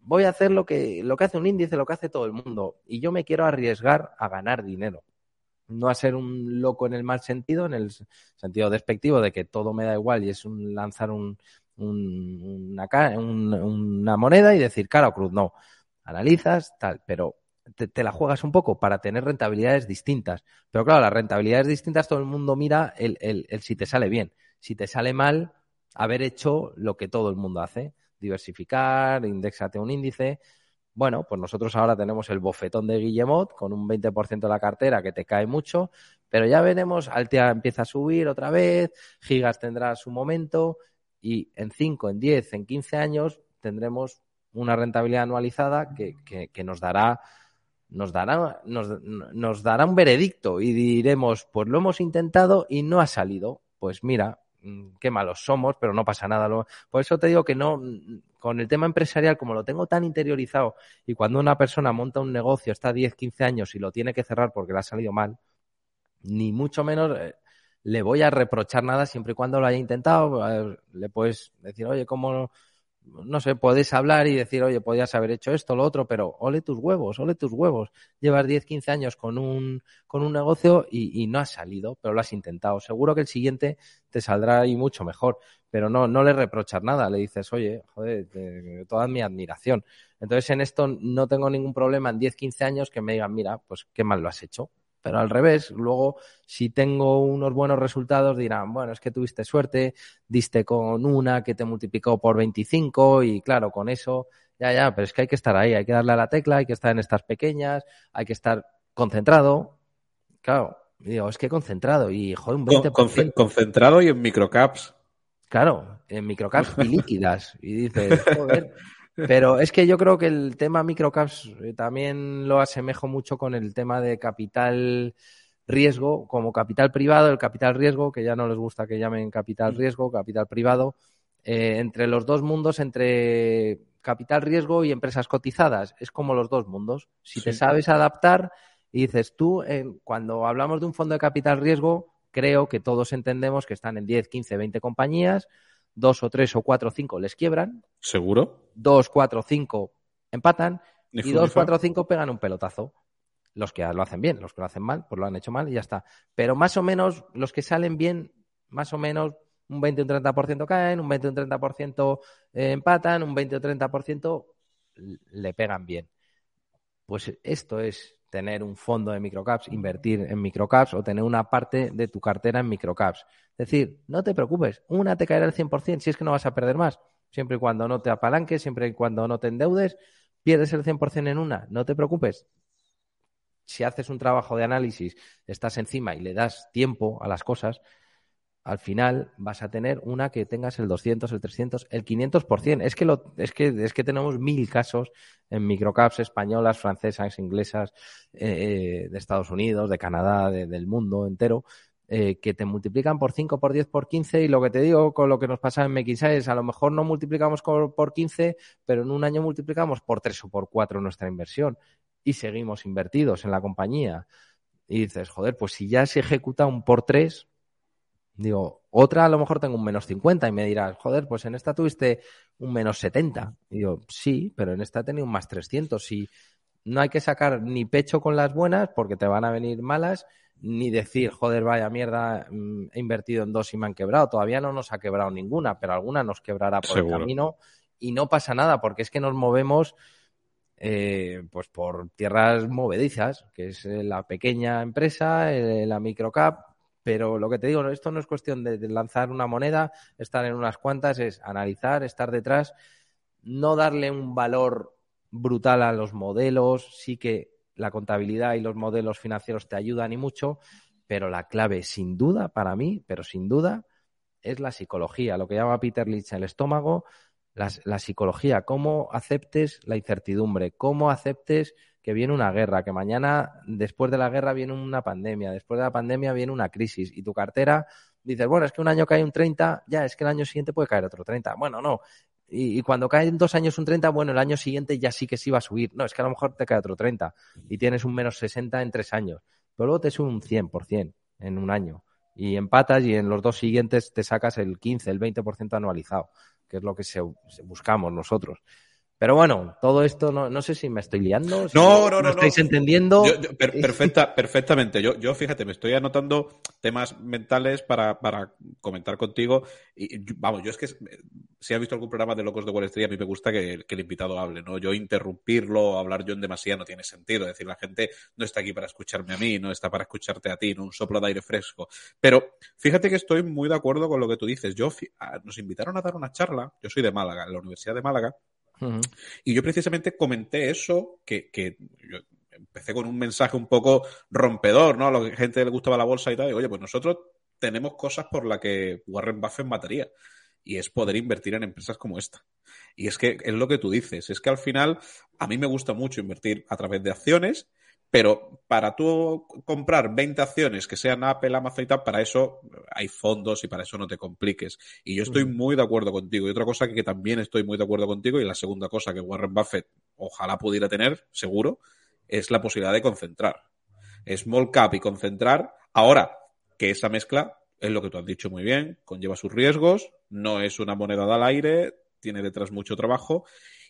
voy a hacer lo que, lo que hace un índice, lo que hace todo el mundo. Y yo me quiero arriesgar a ganar dinero. No a ser un loco en el mal sentido, en el sentido despectivo de que todo me da igual y es un lanzar un, una, una, moneda y decir cara o cruz. No, analizas, tal, pero te, la juegas un poco para tener rentabilidades distintas. Pero claro, las rentabilidades distintas todo el mundo mira el, el, el si te sale bien. Si te sale mal, haber hecho lo que todo el mundo hace diversificar, indexate un índice. Bueno, pues nosotros ahora tenemos el bofetón de Guillemot con un 20% de la cartera que te cae mucho, pero ya veremos, Altea empieza a subir otra vez, Gigas tendrá su momento y en 5, en 10, en 15 años tendremos una rentabilidad anualizada que, nos dará nos dará, nos, dará un veredicto y diremos, pues lo hemos intentado y no ha salido. Pues mira, qué malos somos, pero no pasa nada. Por eso te digo que no, mm, con el tema empresarial, como lo tengo tan interiorizado y cuando una persona monta un negocio, está 10, 15 años y lo tiene que cerrar porque le ha salido mal, ni mucho menos eh, le voy a reprochar nada siempre y cuando lo haya intentado. Le puedes decir, oye, ¿cómo no sé, puedes hablar y decir, oye, podías haber hecho esto, lo otro, pero ole tus huevos, ole tus huevos. Llevas 10, 15 años con un, con un negocio y, no has salido, pero lo has intentado. Seguro que el siguiente te saldrá y mucho mejor, pero no, no le reprochas nada, le dices, oye, joder, toda mi admiración. Entonces en esto no tengo ningún problema en 10, 15 años que me digan, mira, pues qué mal lo has hecho. Pero al revés, luego si tengo unos buenos resultados dirán, bueno, es que tuviste suerte, diste con una que te multiplicó por 25 y claro, con eso, ya, ya, pero es que hay que estar ahí, hay que darle a la tecla, hay que estar en estas pequeñas, hay que estar concentrado. Claro, digo, es que concentrado y joder, un 20%. concentrado y en microcaps. Claro, en microcaps y líquidas. Y dices, joder, pero es que yo creo que el tema microcaps eh, también lo asemejo mucho con el tema de capital riesgo, como capital privado, el capital riesgo, que ya no les gusta que llamen capital mm. riesgo, capital privado, eh, entre los dos mundos, entre capital riesgo y empresas cotizadas. Es como los dos mundos. Si te sabes adaptar y dices tú, cuando hablamos de un fondo de capital riesgo, creo que todos entendemos que están en 10, 15, 20 compañías dos o tres o cuatro o cinco les quiebran. ¿Seguro? Dos, cuatro, cinco empatan. y dos, cuatro o cinco pegan un pelotazo. Los que lo hacen bien, los que lo hacen mal, pues lo han hecho mal y ya está. Pero más o menos, los que salen bien, más o menos un 20 o un 30% caen, un 20 o un 30% eh, empatan, un 20 o 30% le pegan bien. Pues esto es tener un fondo de microcaps, invertir en microcaps o tener una parte de tu cartera en microcaps. Es decir, no te preocupes, una te caerá al 100% si es que no vas a perder más. Siempre y cuando no te apalanques, siempre y cuando no te endeudes, pierdes el 100% en una, no te preocupes. Si haces un trabajo de análisis, estás encima y le das tiempo a las cosas, al final vas a tener una que tengas el 200, el 300, el 500%. Es que, es que, tenemos mil casos en microcaps españolas, francesas, inglesas, eh, eh, de Estados Unidos, de Canadá, del mundo entero. eh, que te multiplican por 5, por 10, por 15 y lo que te digo con lo que nos pasa en MXI es a lo mejor no multiplicamos por 15, pero en un año multiplicamos por 3 o por 4 nuestra inversión y seguimos invertidos en la compañía. Y dices, joder, pues si ya se ejecuta un por 3, digo, otra a lo mejor tengo un menos 50 y me dirás, joder, pues en esta tuviste un menos 70. Y digo, sí, pero en esta he tenido un más 300 y no hay que sacar ni pecho con las buenas porque te van a venir malas ni decir, joder, vaya mierda, mm, he invertido en dos y me han quebrado. Todavía no nos ha quebrado ninguna, pero alguna nos quebrará por el camino y no pasa nada porque es que nos movemos eh, pues por tierras movedizas, que es eh, la pequeña empresa, eh, la microcap. Pero lo que te digo, esto no es cuestión de lanzar una moneda, estar en unas cuantas, es analizar, estar detrás, no darle un valor brutal a los modelos, sí que la contabilidad y los modelos financieros te ayudan y mucho, pero la clave, sin duda, para mí, pero sin duda, es la psicología, lo que llama Peter Lynch el estómago, la, la, psicología, cómo aceptes la incertidumbre, cómo aceptes que viene una guerra, que mañana, después de la guerra, viene una pandemia, después de la pandemia viene una crisis y tu cartera dices, bueno, es que un año cae un 30, ya, es que el año siguiente puede caer otro 30. Bueno, no, y, cuando cae en dos años un 30, bueno, el año siguiente ya sí que sí va a subir. No, es que a lo mejor te cae otro 30 y tienes un menos 60 en tres años. Pero luego te sube un 100% en un año. Y empatas y en los dos siguientes te sacas el 15, el 20% anualizado, que es lo que se, buscamos nosotros. Pero bueno, todo esto no, no sé si me estoy liando. no, no, no, no. estáis entendiendo? perfecta, perfectamente. Yo, yo, fíjate, me estoy anotando temas mentales para, para comentar contigo. Y vamos, yo es que si has visto algún programa de Locos de Wall Street, a mí me gusta que, que, el invitado hable, ¿no? Yo interrumpirlo, hablar yo en demasía no tiene sentido. Es decir, la gente no está aquí para escucharme a mí, no está para escucharte a ti, no un soplo de aire fresco. Pero fíjate que estoy muy de acuerdo con lo que tú dices. Yo, nos invitaron a dar una charla, yo soy de Málaga, en la Universidad de Málaga, y yo precisamente comenté eso, que, que yo empecé con un mensaje un poco rompedor, ¿no? A la gente le gustaba la bolsa y tal. Oye, pues nosotros tenemos cosas por las que Warren Buffett mataría. Y es poder invertir en empresas como esta. Y es que es lo que tú dices. Es que al final, a mí me gusta mucho invertir a través de acciones pero para tú comprar 20 acciones que sean Apple, Amazon y tal, para eso hay fondos y para eso no te compliques. Y yo estoy muy de acuerdo contigo. Y otra cosa que, también estoy muy de acuerdo contigo, y la segunda cosa que Warren Buffett ojalá pudiera tener, seguro, es la posibilidad de concentrar. Small cap y concentrar. Ahora, que esa mezcla es lo que tú has dicho muy bien, conlleva sus riesgos, no es una moneda al aire, tiene detrás mucho trabajo.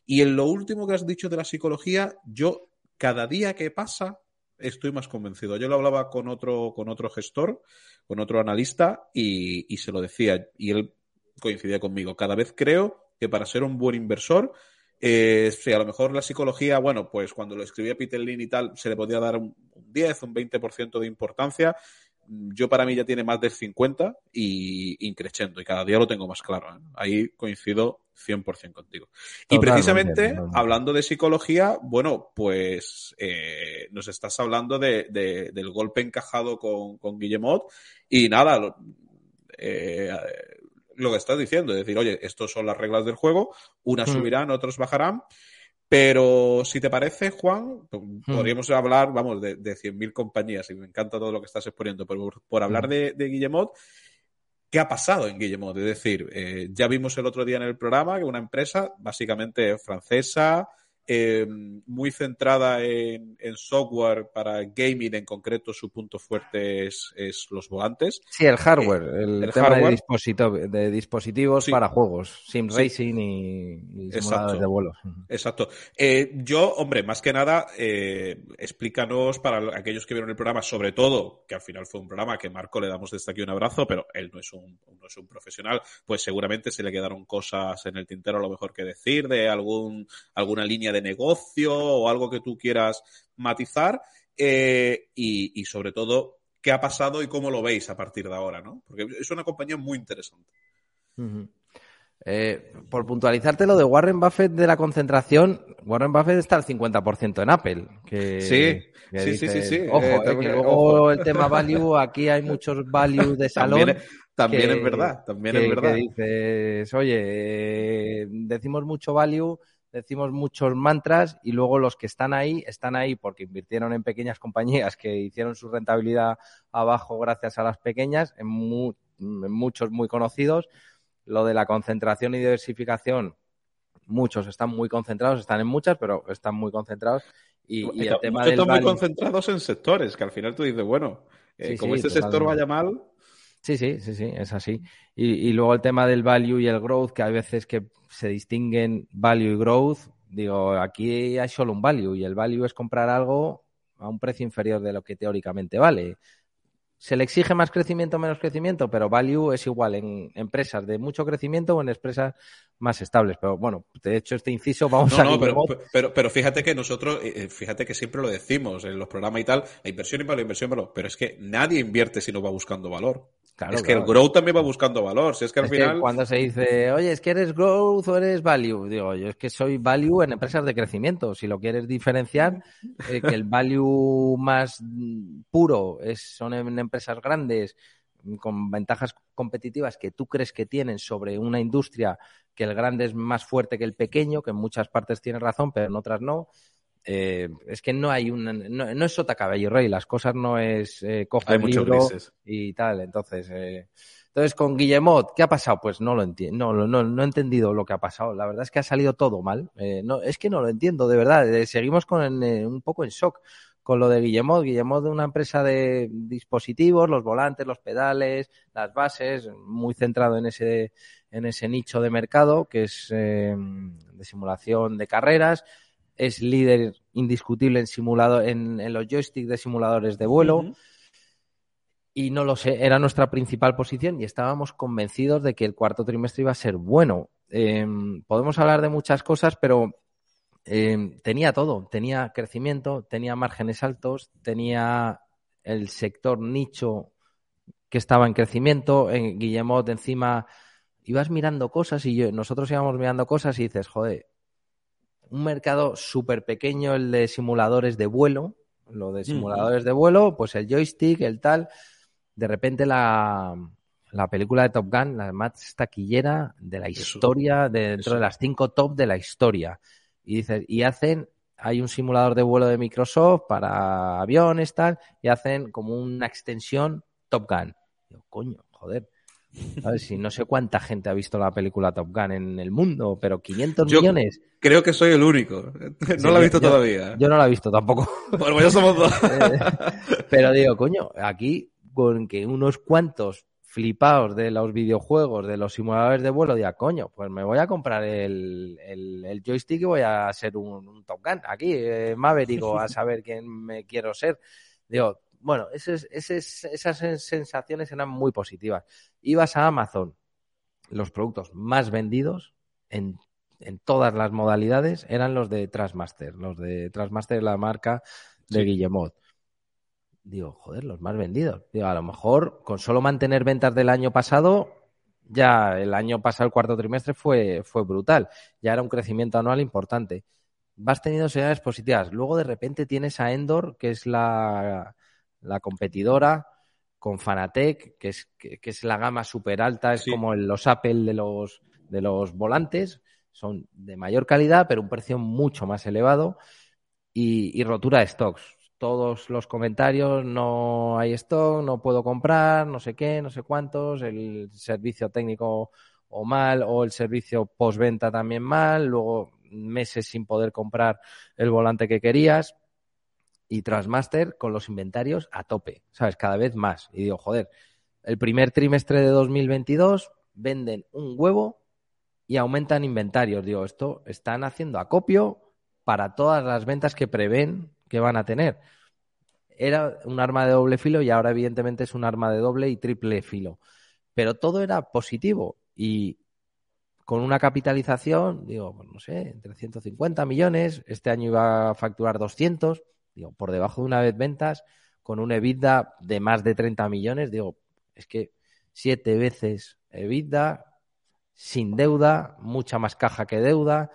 Y en lo último que has dicho de la psicología, yo cada día que pasa estoy más convencido. Yo lo hablaba con otro, con otro gestor, con otro analista, y, se lo decía, y él coincidía conmigo. Cada vez creo que para ser un buen inversor, eh, si a lo mejor la psicología, bueno, pues cuando lo escribía Peter Lynn y tal, se le podía dar un, un 10, un 20% de importancia yo para mí ya tiene más del 50 y increciendo, y cada día lo tengo más claro. ¿eh? Ahí coincido 100% contigo. y precisamente, hablando de psicología, bueno, pues eh, nos estás hablando de, del golpe encajado con, con Guillemot y nada, lo, eh, lo que estás diciendo, es decir, oye, estas son las reglas del juego, unas hmm. subirán, otros bajarán. Pero si te parece, Juan, hmm. podríamos hablar, vamos, de, de 100.000 compañías y me encanta todo lo que estás exponiendo, pero por, hablar hmm. de, de, Guillemot, ¿qué ha pasado en Guillemot? Es decir, eh, ya vimos el otro día en el programa que una empresa básicamente francesa, eh, muy centrada en, software para gaming, en concreto su punto fuerte es, los volantes. Sí, el hardware, eh, el, tema De, dispositivos para juegos, sim racing y, simuladores de vuelos. Exacto. Eh, yo, hombre, más que nada, explícanos para aquellos que vieron el programa, sobre todo, que al final fue un programa que Marco le damos desde aquí un abrazo, pero él no es un, no es un profesional, pues seguramente se le quedaron cosas en el tintero a lo mejor que decir de algún, alguna línea de de negocio o algo que tú quieras matizar eh, y, sobre todo qué ha pasado y cómo lo veis a partir de ahora, ¿no? Porque es una compañía muy interesante. Eh, por puntualizarte lo de Warren Buffett de la concentración, Warren Buffett está al 50% en Apple. Que, sí, sí, sí, sí, Ojo, eh, que luego el tema value, aquí hay muchos value de salón. También, es verdad, también es verdad. dices, oye, decimos mucho value, decimos muchos mantras y luego los que están ahí, están ahí porque invirtieron en pequeñas compañías que hicieron su rentabilidad abajo gracias a las pequeñas, en, muchos muy conocidos. Lo de la concentración y diversificación, muchos están muy concentrados, están en muchas, pero están muy concentrados. Y, el tema del están muy concentrados en sectores, que al final tú dices, bueno, eh, como este sector vaya mal, Sí, sí, sí, sí, es así. Y, luego el tema del value y el growth, que hay veces que se distinguen value y growth. Digo, aquí hay solo un value y el value es comprar algo a un precio inferior de lo que teóricamente vale. Se le exige más crecimiento o menos crecimiento, pero value es igual en empresas de mucho crecimiento o en empresas más estables. Pero bueno, de hecho, este inciso [LAUGHS] vamos a. No, pero, pero, pero, fíjate que nosotros, eh, eh, fíjate que siempre lo decimos en los programas y tal, la inversión y para la inversión, pero es que nadie invierte si no va buscando valor es que el growth también va buscando valor. Si es que al final. cuando se dice, oye, es que eres growth o eres value, digo, yo es que soy value en empresas de crecimiento. Si lo quieres diferenciar, eh, que el value más puro es, son en empresas grandes con ventajas competitivas que tú crees que tienen sobre una industria que el grande es más fuerte que el pequeño, que en muchas partes tiene razón, pero en otras no. Eh, es que no hay una, no, es sota caballo rey, las cosas no es eh, coge libro y tal, entonces, eh, entonces con Guillemot, ¿qué ha pasado? Pues no lo entiendo, no, no, no he entendido lo que ha pasado, la verdad es que ha salido todo mal, eh, no, es que no lo entiendo, de verdad, seguimos con un poco en shock con lo de Guillemot, Guillemot de una empresa de dispositivos, los volantes, los pedales, las bases, muy centrado en ese, en ese nicho de mercado que es de simulación de carreras, es líder indiscutible en simulado, en, los joysticks de simuladores de vuelo. Y no lo sé, era nuestra principal posición y estábamos convencidos de que el cuarto trimestre iba a ser bueno. Em, podemos hablar de muchas cosas, pero em, tenía todo. Tenía crecimiento, tenía márgenes altos, tenía el sector nicho que estaba en crecimiento. En Guillemot, encima, ibas mirando cosas y yo, nosotros íbamos mirando cosas y dices, joder, un mercado súper pequeño el de simuladores de vuelo, lo de simuladores de vuelo, pues el joystick, el tal, de repente la, la película de Top Gun, la más taquillera de la historia, dentro de las cinco top de la historia. Y dices, y hacen, hay un simulador de vuelo de Microsoft para aviones, tal, y hacen como una extensión Top Gun. Digo, coño, joder. Ver Si no sé cuánta gente ha visto la película Top Gun en el mundo, pero 500 millones. Creo que soy el único. No la he visto todavía. Yo no la he visto tampoco. Bueno, ya somos dos. [LAUGHS] Eh, pero digo, coño, aquí con que unos cuantos flipados de los videojuegos, de los simuladores de vuelo, diga, coño, pues me voy a comprar el, el, joystick y voy a ser un, Top Gun. Aquí, eh, Maverick, a saber quién me quiero ser. Digo, bueno, esas sensaciones eran muy positivas. Ibas a Amazon, los productos más vendidos en, todas las modalidades eran los de Trasmaster, los de Trasmaster, la marca de Guillemot. Digo, joder, los más vendidos. Digo, a lo mejor con solo mantener ventas del año pasado, ya el año pasado, el cuarto trimestre, fue, fue brutal. Ya era un crecimiento anual importante. Vas teniendo señales positivas. Luego de repente tienes a Endor, que es la, la competidora, con Fanatec, que es, que, es la gama super alta, es como los Apple de los, de los volantes, son de mayor calidad, pero un precio mucho más elevado, y, rotura de stocks. Todos los comentarios, no hay stock, no puedo comprar, no sé qué, no sé cuántos, el servicio técnico o mal, o el servicio postventa también mal, luego meses sin poder comprar el volante que querías y Trasmaster con los inventarios a tope, ¿sabes? Cada vez más. Y digo, joder, el primer trimestre de 2022 venden un huevo y aumentan inventarios. Digo, esto están haciendo acopio para todas las ventas que prevén que van a tener. Era un arma de doble filo y ahora evidentemente es un arma de doble y triple filo. Pero todo era positivo y con una capitalización, digo, pues no sé, entre 150 millones, este año iba a facturar 200 Digo, por debajo de una vez ventas, con un EBITDA de más de 30 millones, digo, es que siete veces EBITDA, sin deuda, mucha más caja que deuda.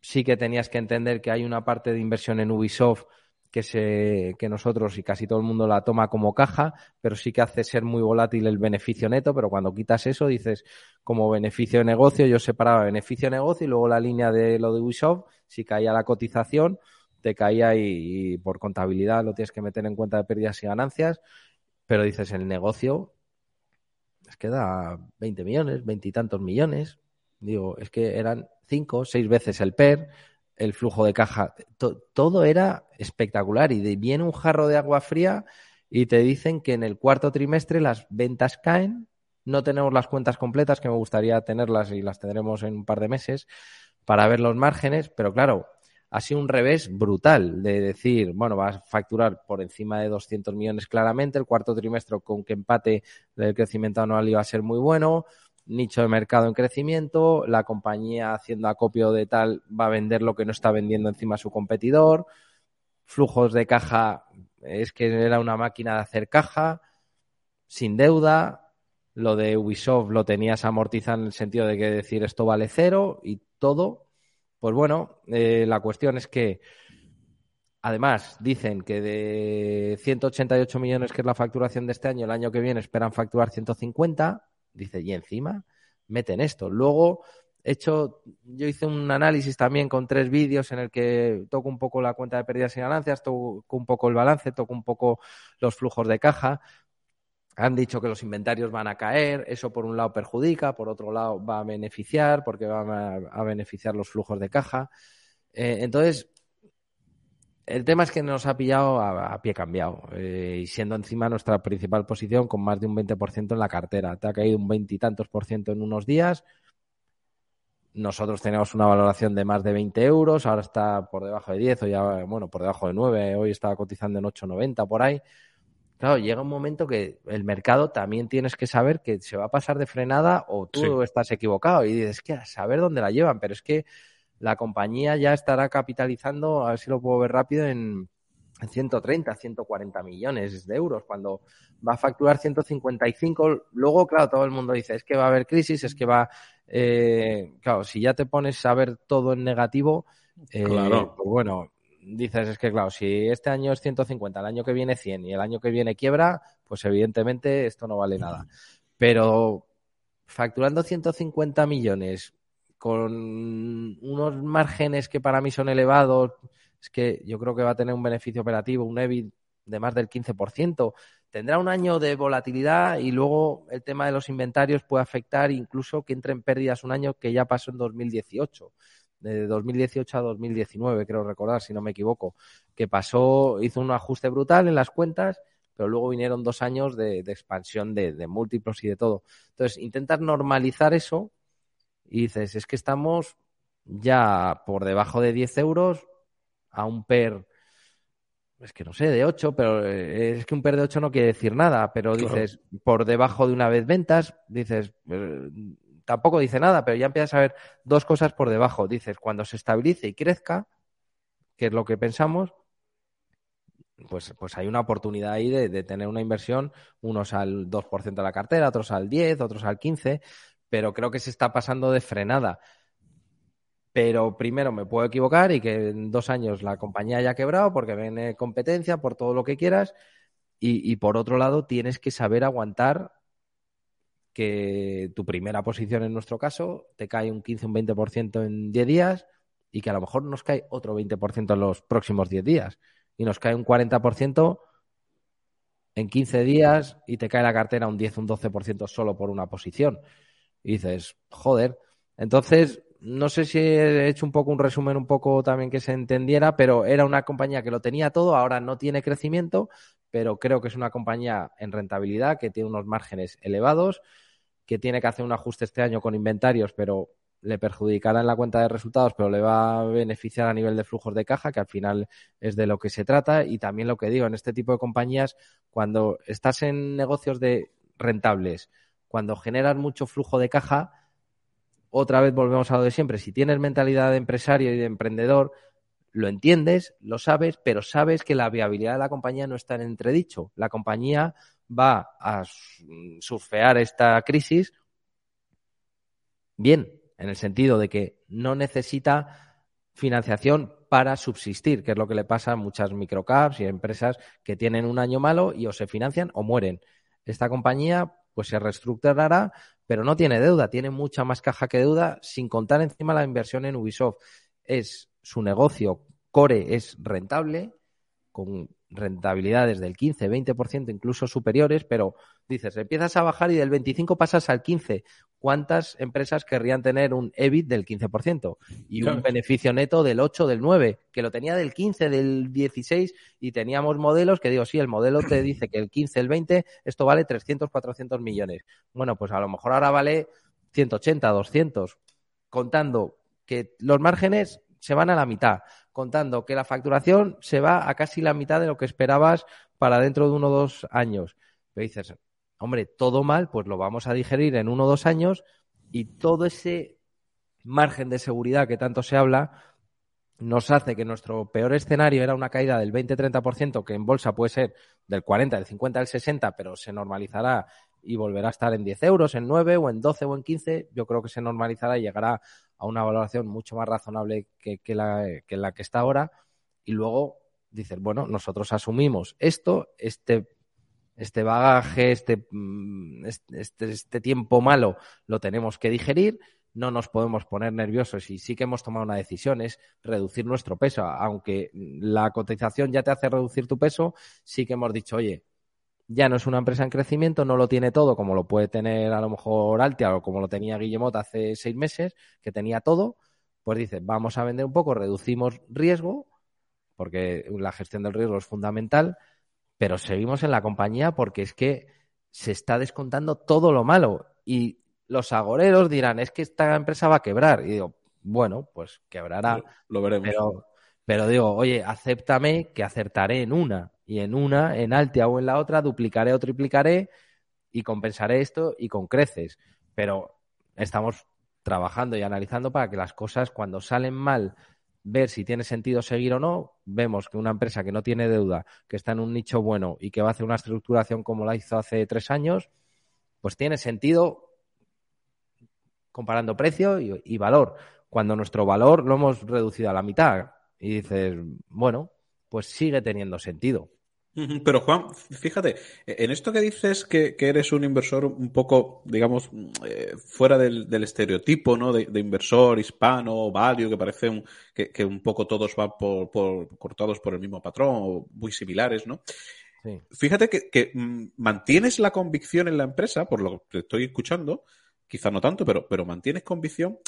Sí que tenías que entender que hay una parte de inversión en Ubisoft que, se, que nosotros y casi todo el mundo la toma como caja, pero sí que hace ser muy volátil el beneficio neto, pero cuando quitas eso dices como beneficio de negocio, yo separaba beneficio de negocio y luego la línea de lo de Ubisoft, si caía la cotización, te caía y, por contabilidad lo tienes que meter en cuenta de pérdidas y ganancias, pero dices el negocio es que da 20 millones, 20 y tantos millones, digo, es que eran 5, 6 veces el PER, el flujo de caja, todo era espectacular. Y viene un jarro de agua fría y te dicen que en el cuarto trimestre las ventas caen. No tenemos las cuentas completas, que me gustaría tenerlas y las tendremos en un par de meses para ver los márgenes, pero claro, ha sido un revés brutal de decir, bueno, vas a facturar por encima de 200 millones claramente, el cuarto trimestre con que empate del crecimiento anual iba a ser muy bueno, nicho de mercado en crecimiento, la compañía haciendo acopio de tal va a vender lo que no está vendiendo encima su competidor, flujos de caja, es que era una máquina de hacer caja, sin deuda, lo de Ubisoft lo tenías amortizado en el sentido de que decir esto vale cero y todo, pues bueno, eh, la cuestión es que Además, dicen que de 188 millones que es la facturación de este año, el año que viene esperan facturar 150. Dice, y encima meten esto. Luego, hecho, yo hice un análisis también con tres vídeos en el que toco un poco la cuenta de pérdidas y ganancias, toco un poco el balance, toco un poco los flujos de caja. Han dicho que los inventarios van a caer, eso por un lado perjudica, por otro lado va a beneficiar, porque van a, beneficiar los flujos de caja. Eh, entonces, el tema es que nos ha pillado a, pie cambiado eh, y siendo encima nuestra principal posición con más de un 20% en la cartera. Te ha caído un veintitantos por ciento en unos días. Nosotros tenemos una valoración de más de 20 euros, ahora está por debajo de 10 o ya, bueno, por debajo de 9, hoy estaba cotizando en 8,90 por ahí. Claro, llega un momento que el mercado también tienes que saber que se va a pasar de frenada o tú estás equivocado y dices que a saber dónde la llevan, pero es que la compañía ya estará capitalizando, a ver si lo puedo ver rápido, en 130, 140 millones de euros, cuando va a facturar 155. Luego, claro, todo el mundo dice, es que va a haber crisis, es que va... Eh, claro, si ya te pones a ver todo en negativo, eh, claro. pues bueno, dices, es que claro, si este año es 150, el año que viene 100 y el año que viene quiebra, pues evidentemente esto no vale nada. Pero facturando 150 millones con unos márgenes que para mí son elevados, es que yo creo que va a tener un beneficio operativo, un EBIT de más del 15%. Tendrá un año de volatilidad y luego el tema de los inventarios puede afectar incluso que entre en pérdidas un año que ya pasó en 2018 de 2018 a 2019, creo recordar, si no me equivoco, que pasó, hizo un ajuste brutal en las cuentas, pero luego vinieron dos años de, expansión de, de, múltiplos y de todo. Entonces, intentar normalizar eso y dices, es que estamos ya por debajo de 10 euros a un PER, es que no sé, de 8, pero eh, es que un PER de 8 no quiere decir nada, pero dices, por debajo de una vez ventas, dices, eh, tampoco dice nada, pero ya empiezas a ver dos cosas por debajo. Dices, cuando se estabilice y crezca, que es lo que pensamos, pues, pues hay una oportunidad ahí de, de tener una inversión, unos al 2% de la cartera, otros al 10, otros al 15, pero creo que se está pasando de frenada. Pero primero me puedo equivocar y que en dos años la compañía haya quebrado porque viene competencia, por todo lo que quieras. Y, por otro lado, tienes que saber aguantar que tu primera posición en nuestro caso te cae un 15, un 20% en 10 días y que a lo mejor nos cae otro 20% en los próximos 10 días y nos cae un 40% en 15 días y te cae la cartera un 10, un 12% solo por una posición. Y dices, joder. Entonces, no sé si he hecho un poco un resumen, un poco también que se entendiera, pero era una compañía que lo tenía todo, ahora no tiene crecimiento, pero creo que es una compañía en rentabilidad, que tiene unos márgenes elevados, que tiene que hacer un ajuste este año con inventarios, pero le perjudicará en la cuenta de resultados, pero le va a beneficiar a nivel de flujos de caja, que al final es de lo que se trata. Y también lo que digo, en este tipo de compañías, cuando estás en negocios de rentables, cuando generas mucho flujo de caja, otra vez volvemos a lo de siempre. Si tienes mentalidad de empresario y de emprendedor, lo entiendes, lo sabes, pero sabes que la viabilidad de la compañía no está en entredicho. La compañía va a surfear esta crisis bien, en el sentido de que no necesita financiación para subsistir, que es lo que le pasa a muchas microcaps y empresas que tienen un año malo y o se financian o mueren. Esta compañía pues se reestructurará, pero no tiene deuda, tiene mucha más caja que deuda, sin contar encima la inversión en Ubisoft. Es su negocio core es rentable, con rentabilidades del 15, 20%, incluso superiores, pero dices, empiezas a bajar y del 25 pasas al 15. ¿Cuántas empresas querrían tener un EBIT del 15% y un beneficio neto del 8, del 9, que lo tenía del 15, del 16 y teníamos modelos que digo, sí, el modelo te dice que el 15, el 20, esto vale 300, 400 millones. Bueno, pues a lo mejor ahora vale 180, 200, contando que los márgenes se van a la mitad, contando que la facturación se va a casi la mitad de lo que esperabas para dentro de uno o dos años. Pero dices, hombre, todo mal, pues lo vamos a digerir en uno o dos años y todo ese margen de seguridad que tanto se habla nos hace que nuestro peor escenario era una caída del 20-30%, que en bolsa puede ser del 40, del 50 al 60, pero se normalizará y volverá a estar en 10 euros, en 9 o en 12 o en 15. Yo creo que se normalizará y llegará a una valoración mucho más razonable que, la, que la que está ahora. Y luego dices, bueno, nosotros asumimos esto, este, este bagaje, este, mm, este, este tiempo malo lo tenemos que digerir no nos podemos poner nerviosos y sí que hemos tomado una decisión, es reducir nuestro peso. Aunque la cotización ya te hace reducir tu peso, sí que hemos dicho, oye, ya no es una empresa en crecimiento, no lo tiene todo como lo puede tener a lo mejor Altia o como lo tenía Guillemot hace seis meses, que tenía todo, pues dice, vamos a vender un poco, reducimos riesgo, porque la gestión del riesgo es fundamental, pero seguimos en la compañía porque es que se está descontando todo lo malo y los agoreros dirán, es que esta empresa va a quebrar. Y digo, bueno, pues quebrará. Lo, veremos. Pero, pero digo, oye, acéptame que acertaré en una y en una, en Altia o en la otra, duplicaré o triplicaré y compensaré esto y con creces. Pero estamos trabajando y analizando para que las cosas cuando salen mal, ver si tiene sentido seguir o no. Vemos que una empresa que no tiene deuda, que está en un nicho bueno y que va a hacer una estructuración como la hizo hace tres años, pues tiene sentido comparando precio y, valor. Cuando nuestro valor lo hemos reducido a la mitad y dices, bueno, pues sigue teniendo sentido. Pero Juan, fíjate, en esto que dices que, eres un inversor un poco, digamos, eh, fuera del, estereotipo, ¿no? De, inversor hispano, value, que parece un, que, un poco todos van por, cortados por el mismo patrón o muy similares, ¿no? Fíjate que, mm, mantienes la convicción en la empresa, por lo que estoy escuchando, quizá no tanto, pero, pero mantienes convicción,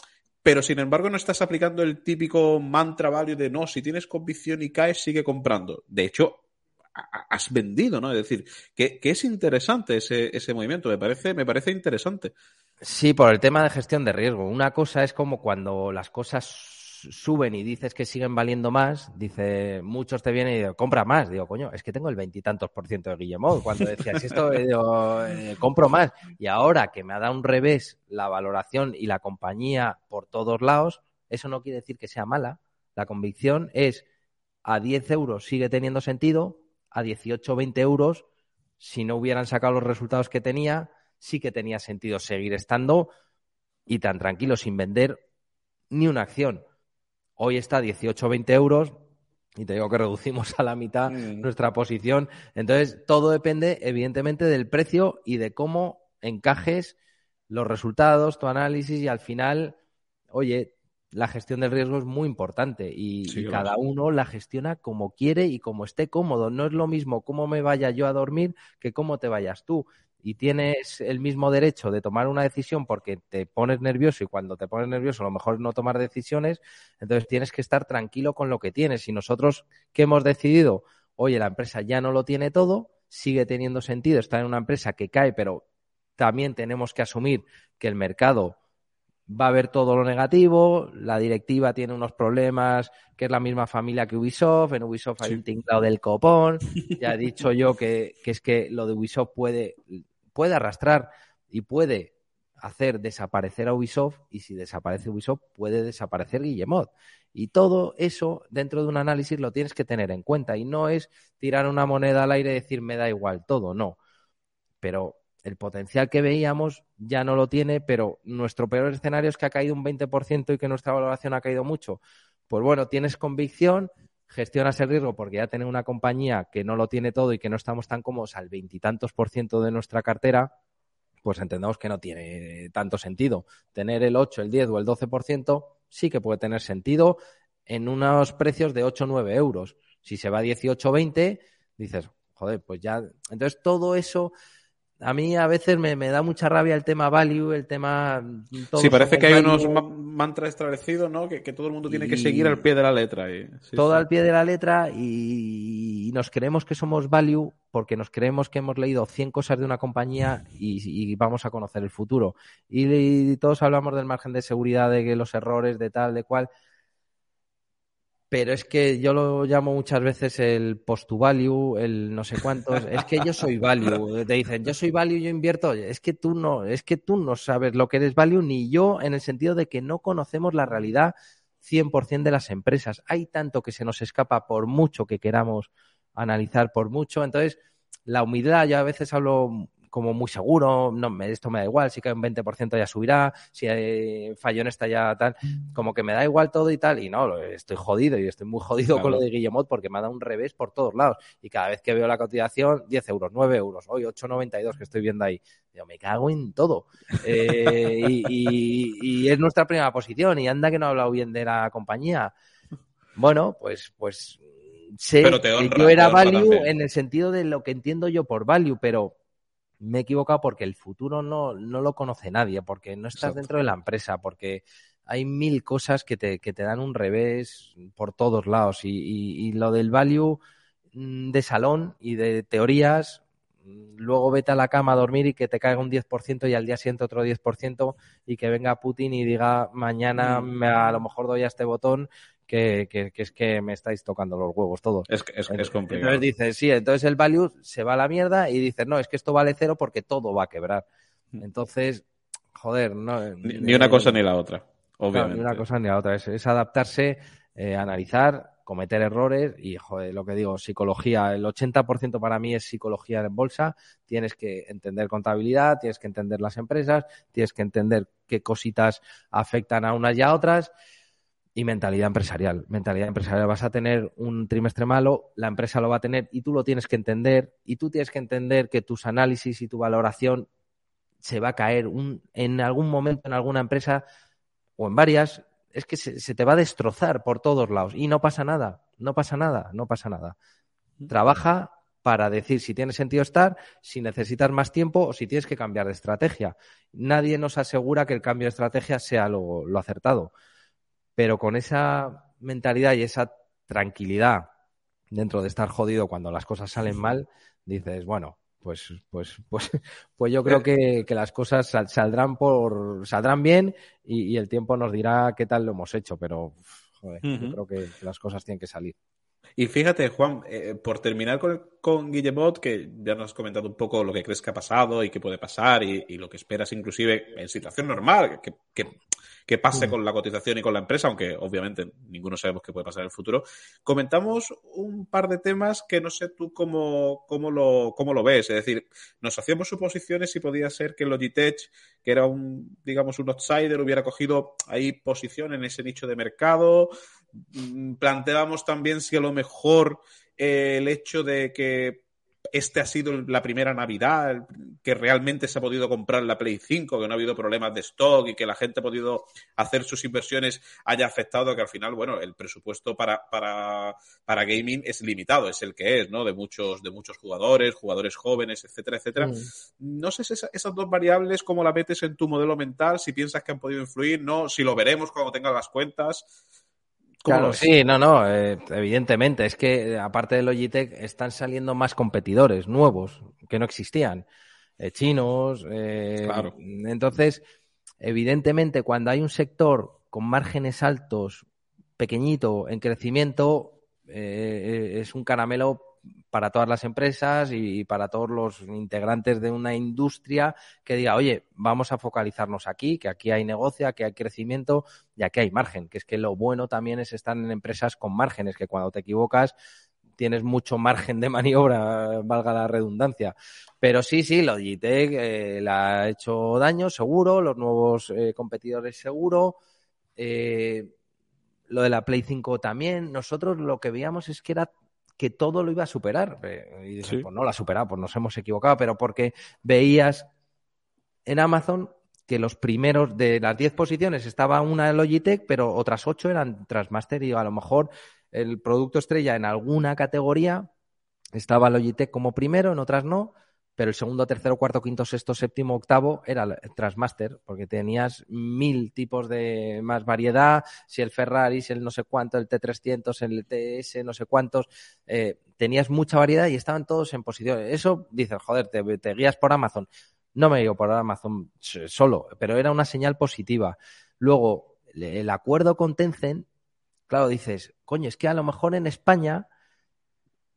pero sin embargo no estás aplicando el típico mantra value de no, si tienes convicción y caes, sigue comprando. De hecho, has vendido, ¿no? Es decir, que, es interesante ese, ese movimiento, me parece, me parece interesante. Sí, por el tema de gestión de riesgo. Una cosa es como cuando las cosas suben y dices que siguen valiendo más, dice, muchos te vienen y dicen, compra más. Digo, coño, es que tengo el veintitantos por ciento de Guillemot. Cuando decías esto, digo, eh, compro más. Y ahora que me ha dado un revés la valoración y la compañía por todos lados, eso no quiere decir que sea mala. La convicción es, a 10 euros sigue teniendo sentido, a 18 o 20 euros, si no hubieran sacado los resultados que tenía, sí que tenía sentido seguir estando y tan tranquilo sin vender ni una acción. Hoy está a 18 o 20 euros y te digo que reducimos a la mitad mm. nuestra posición. Entonces, todo depende, evidentemente, del precio y de cómo encajes los resultados, tu análisis y al final, oye, la gestión del riesgo es muy importante y, cada uno la gestiona como quiere y como esté cómodo. No es lo mismo cómo me vaya yo a dormir que cómo te vayas tú. Y tienes el mismo derecho de tomar una decisión porque te pones nervioso y cuando te pones nervioso lo mejor no tomar decisiones. Entonces tienes que estar tranquilo con lo que tienes. Y nosotros que hemos decidido, oye, la empresa ya no lo tiene todo, sigue teniendo sentido estar en una empresa que cae, pero también tenemos que asumir que el mercado va a ver todo lo negativo, la directiva tiene unos problemas, que es la misma familia que Ubisoft, en Ubisoft hay un tinglado del copón, ya he dicho yo que, es que lo de Ubisoft puede, puede arrastrar y puede hacer desaparecer a Ubisoft y si desaparece Ubisoft puede desaparecer Guillemot. Y todo eso dentro de un análisis lo tienes que tener en cuenta y no es tirar una moneda al aire y decir me da igual todo, no. Pero el potencial que veíamos ya no lo tiene, pero nuestro peor escenario es que ha caído un 20% y que nuestra valoración ha caído mucho. pues bueno, tienes convicción, gestionas el riesgo porque ya tienes una compañía que no lo tiene todo y que no estamos tan cómodos al veintitantos por ciento de nuestra cartera, pues entendemos que no tiene tanto sentido. Tener el 8, el 10 o el 12% sí que puede tener sentido en unos precios de 8 o 9 euros. Si se va a 18 o 20, dices, joder, pues ya. Entonces todo eso a mí a veces me, da mucha rabia el tema value, el tema... Sí, parece que hay unos mantras establecidos, ¿no? Que, todo el mundo tiene que seguir al pie de la letra. todo al pie de la letra y, nos creemos que somos value porque nos creemos que hemos leído 100 cosas de una compañía y, vamos a conocer el futuro. y, todos hablamos del margen de seguridad, de que los errores, de tal, de cual pero es que yo lo llamo muchas veces el post value, el no sé cuántos, es que yo soy value, te dicen, yo soy value, yo invierto, es que tú no, es que tú no sabes lo que eres value ni yo en el sentido de que no conocemos la realidad 100% de las empresas. Hay tanto que se nos escapa por mucho que queramos analizar por mucho, entonces la humildad, yo a veces hablo como muy seguro, no, esto me da igual, si cae un 20% ya subirá, si hay fallo en esta ya tal, como que me da igual todo y tal, y no, estoy jodido y estoy muy jodido con lo de Guillemot porque me ha dado un revés por todos lados, y cada vez que veo la cotización, 10 euros, 9 euros, hoy 8,92 que estoy viendo ahí, yo me cago en todo. Eh, y, es nuestra primera posición, y anda que no ha hablado bien de la compañía. Bueno, pues, pues sé que yo era value en el sentido de lo que entiendo yo por value, pero me he equivocado porque el futuro no, no lo conoce nadie, porque no estás dentro de la empresa, porque hay mil cosas que te, que te dan un revés por todos lados. Y, y, lo del value mm, de salón y de teorías, luego vete a la cama a dormir y que te caiga un 10% y al día siguiente otro 10% y que venga Putin y diga mañana mm. me, a lo mejor doy a este botón que, es que me estáis tocando los huevos todos. Es, es, es complicado. Entonces dices, sí, entonces el value se va a la mierda y dices, no, es que esto vale cero porque todo va a quebrar. Mm. Entonces, joder, no. Ni, una cosa ni la otra, obviamente. ni una cosa ni la otra. Es, adaptarse, eh, analizar, cometer errores y, joder, lo que digo, psicología. El 80% para mí es psicología en bolsa. Tienes que entender contabilidad, tienes que entender las empresas, tienes que entender qué cositas afectan a unas y a otras y mentalidad empresarial. Mentalidad empresarial. Vas a tener un trimestre malo, la empresa lo va a tener y tú lo tienes que entender y tú tienes que entender que tus análisis y tu valoración se va a caer un, en algún momento en alguna empresa o en varias. Es que se, te va a destrozar por todos lados y no pasa nada, no pasa nada, no pasa nada. Trabaja para decir si tiene sentido estar, si necesitas más tiempo o si tienes que cambiar de estrategia. Nadie nos asegura que el cambio de estrategia sea lo, lo acertado pero con esa mentalidad y esa tranquilidad dentro de estar jodido cuando las cosas salen mal, dices, bueno, pues, pues, [LAUGHS] pues, pues yo creo que, las cosas saldrán por, saldrán bien y, el tiempo nos dirá qué tal lo hemos hecho, pero joder, yo creo que las cosas tienen que salir. Y fíjate, Juan, eh, por terminar con, con Guillemot, que ya nos has comentado un poco lo que crees que ha pasado y qué puede pasar y, lo que esperas inclusive en situación normal, que, que, pase con la cotización y con la empresa, aunque obviamente ninguno sabemos qué puede pasar en el futuro. Comentamos un par de temas que no sé tú cómo, cómo, lo, cómo lo ves. Es decir, nos hacíamos suposiciones si podía ser que Logitech, que era un, digamos, un outsider, hubiera cogido ahí posición en ese nicho de mercado Mm, planteábamos también si a lo mejor eh, el hecho de que este ha sido la primera Navidad que realmente se ha podido comprar la Play 5, que no ha habido problemas de stock y que la gente ha podido hacer sus inversiones haya afectado que al final, bueno, el presupuesto para, para, para gaming es limitado, es el que es, ¿no? De muchos, de muchos jugadores, jugadores jóvenes, etcétera, etcétera. Mm. No sé si esas dos variables, cómo la metes en tu modelo mental, si piensas que han podido influir, no, si lo veremos cuando tengas las cuentas. Claro, sí, no, no, eh, evidentemente. Es que aparte de Logitech están saliendo más competidores nuevos que no existían. Eh, chinos. Eh, claro. Entonces, evidentemente, cuando hay un sector con márgenes altos, pequeñito, en crecimiento, es un caramelo para todas las empresas y para todos los integrantes de una industria que diga, oye, vamos a focalizarnos aquí, que aquí hay negocio, que hay crecimiento y aquí hay margen, que es que lo bueno también es estar en empresas con márgenes, que cuando te equivocas tienes mucho margen de maniobra, valga la redundancia. Pero sí, sí, Logitech eh, le ha hecho daño, seguro, los nuevos eh, competidores seguro. Eh, lo de la Play 5 también, nosotros lo que veíamos es que era que todo lo iba a superar. Y dices, pues no lo ha superado, pues nos hemos equivocado, pero porque veías en Amazon que los primeros de las 10 posiciones estaba una Logitech, pero otras 8 eran Transmaster y a lo mejor el producto estrella en alguna categoría estaba Logitech como primero, en otras no, pero el segundo, tercero, cuarto, quinto, sexto, séptimo, octavo era el Transmaster, porque tenías mil tipos de más variedad, si el Ferrari, si el no sé cuánto, el T300, el TS, no sé cuántos, eh, tenías mucha variedad y estaban todos en posición. Eso dices, joder, te, te guías por Amazon. No me guío por Amazon solo, pero era una señal positiva. Luego, el acuerdo con Tencent, claro, dices, coño, es que a lo mejor en España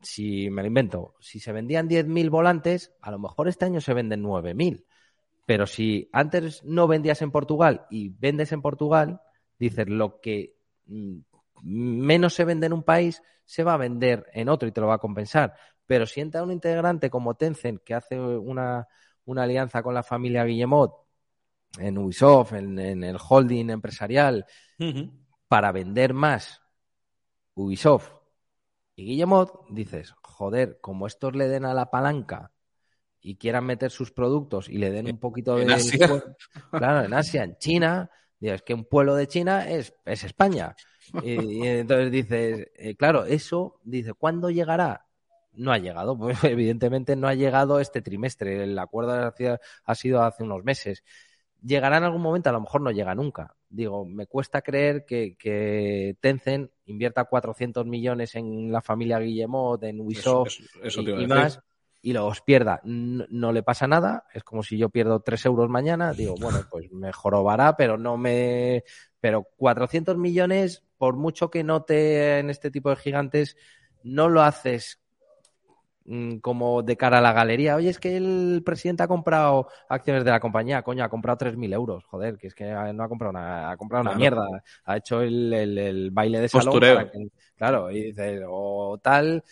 si me lo invento, si se vendían 10.000 volantes, a lo mejor este año se venden 9.000. Pero si antes no vendías en Portugal y vendes en Portugal, dices lo que mm, menos se vende en un país se va a vender en otro y te lo va a compensar. Pero si entra un integrante como Tencent que hace una, alianza con la familia Guillemot en Ubisoft, en, el holding empresarial, para vender más Ubisoft y Guillemot, dices, joder, como estos le den a la palanca y quieran meter sus productos y le den un poquito de... Claro, en Asia, en China, es que un pueblo de China es, es España. Y, entonces dices, eh, claro, eso, dice, ¿cuándo llegará? No ha llegado, pues [LAUGHS] evidentemente no ha llegado este trimestre. El acuerdo ha sido hace unos meses llegará en algún momento, a lo mejor no llega nunca. Digo, me cuesta creer que, que Tencent invierta 400 millones en la familia Guillemot, en Ubisoft y, más, y los pierda. No, le pasa nada, es como si yo pierdo 3 euros mañana, digo, bueno, [LAUGHS] pues me jorobará, pero no me... Pero 400 millones, por mucho que note en este tipo de gigantes, no lo haces como de cara a la galería, oye, es que el presidente ha comprado acciones de la compañía, coño, ha comprado 3.000 euros, joder, que es que no ha comprado una, ha comprado una mierda, ha hecho el, el, baile de salón. claro, y dices, o tal.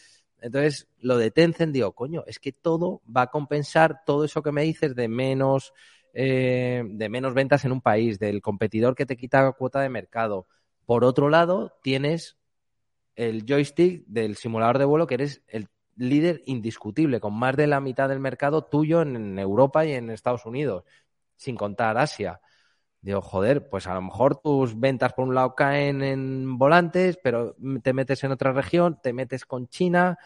Entonces, lo de Tencent, digo, coño, es que todo va a compensar todo eso que me dices de menos, eh, de menos ventas en un país, del competidor que te quita cuota de mercado. Por otro lado, tienes el joystick del simulador de vuelo, que eres el líder indiscutible, con más de la mitad del mercado tuyo en Europa y en Estados Unidos, sin contar Asia. Digo, joder, pues a lo mejor tus ventas por un lado caen en volantes, pero te metes en otra región, te metes con China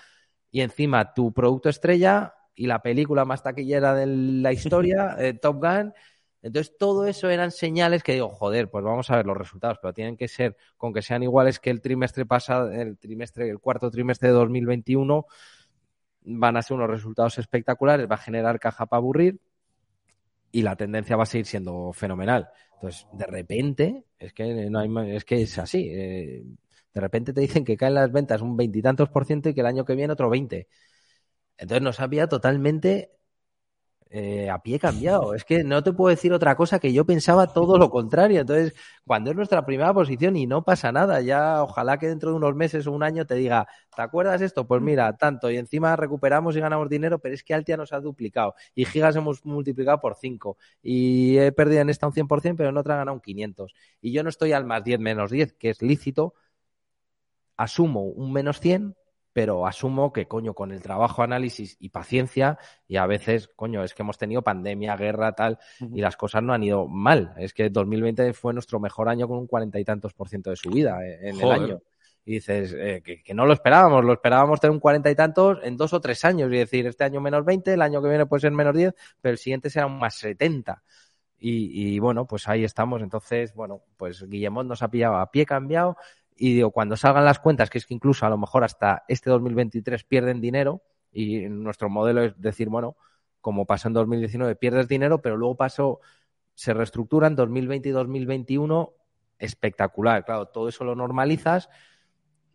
y encima tu producto estrella y la película más taquillera de la historia, [LAUGHS] eh, Top Gun. Entonces, todo eso eran señales que digo, joder, pues vamos a ver los resultados, pero tienen que ser, con que sean iguales que el trimestre pasado, el trimestre, el cuarto trimestre de 2021, van a ser unos resultados espectaculares, va a generar caja para aburrir y la tendencia va a seguir siendo fenomenal. Entonces, de repente, es que no hay es que es así. Eh, de repente te dicen que caen las ventas un veintitantos por ciento y que el año que viene otro veinte. Entonces nos había totalmente eh, a pie cambiado. Es que no te puedo decir otra cosa que yo pensaba todo lo contrario. Entonces, cuando es nuestra primera posición y no pasa nada, ya ojalá que dentro de unos meses o un año te diga, ¿te acuerdas esto? Pues mira, tanto, y encima recuperamos y ganamos dinero, pero es que Altia nos ha duplicado y Gigas hemos multiplicado por 5 y he perdido en esta un 100%, pero en otra he ganado un 500. Y yo no estoy al más 10 menos 10, que es lícito, asumo un menos 100 pero asumo que, coño, con el trabajo, análisis y paciencia, y a veces, coño, es que hemos tenido pandemia, guerra, tal, y las cosas no han ido mal. Es que 2020 fue nuestro mejor año con un cuarenta y tantos por ciento de subida eh, en el año. Y dices, eh, que, no lo esperábamos, lo esperábamos tener un cuarenta y tantos en dos o tres años, y decir, este año menos 20, el año que viene puede ser menos 10, pero el siguiente será un más 70. Y, y, bueno, pues ahí estamos. Entonces, bueno, pues Guillemot nos ha pillado a pie cambiado y digo, cuando salgan las cuentas, que es que incluso a lo mejor hasta este 2023 pierden dinero, y nuestro modelo es decir, bueno, como pasó en 2019, pierdes dinero, pero luego pasó, se reestructura en 2020 y 2021, espectacular. Claro, todo eso lo normalizas,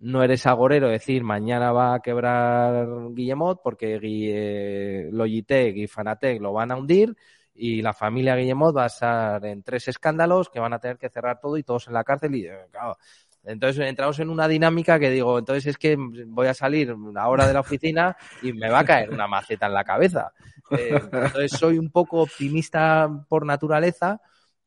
no eres agorero, decir, mañana va a quebrar Guillemot porque eh, Logitech y Fanatec lo van a hundir y la familia Guillemot va a estar en tres escándalos que van a tener que cerrar todo y todos en la cárcel y eh, claro, entonces entramos en una dinámica que digo, entonces es que voy a salir una hora de la oficina y me va a caer una maceta en la cabeza. Eh, entonces soy un poco optimista por naturaleza,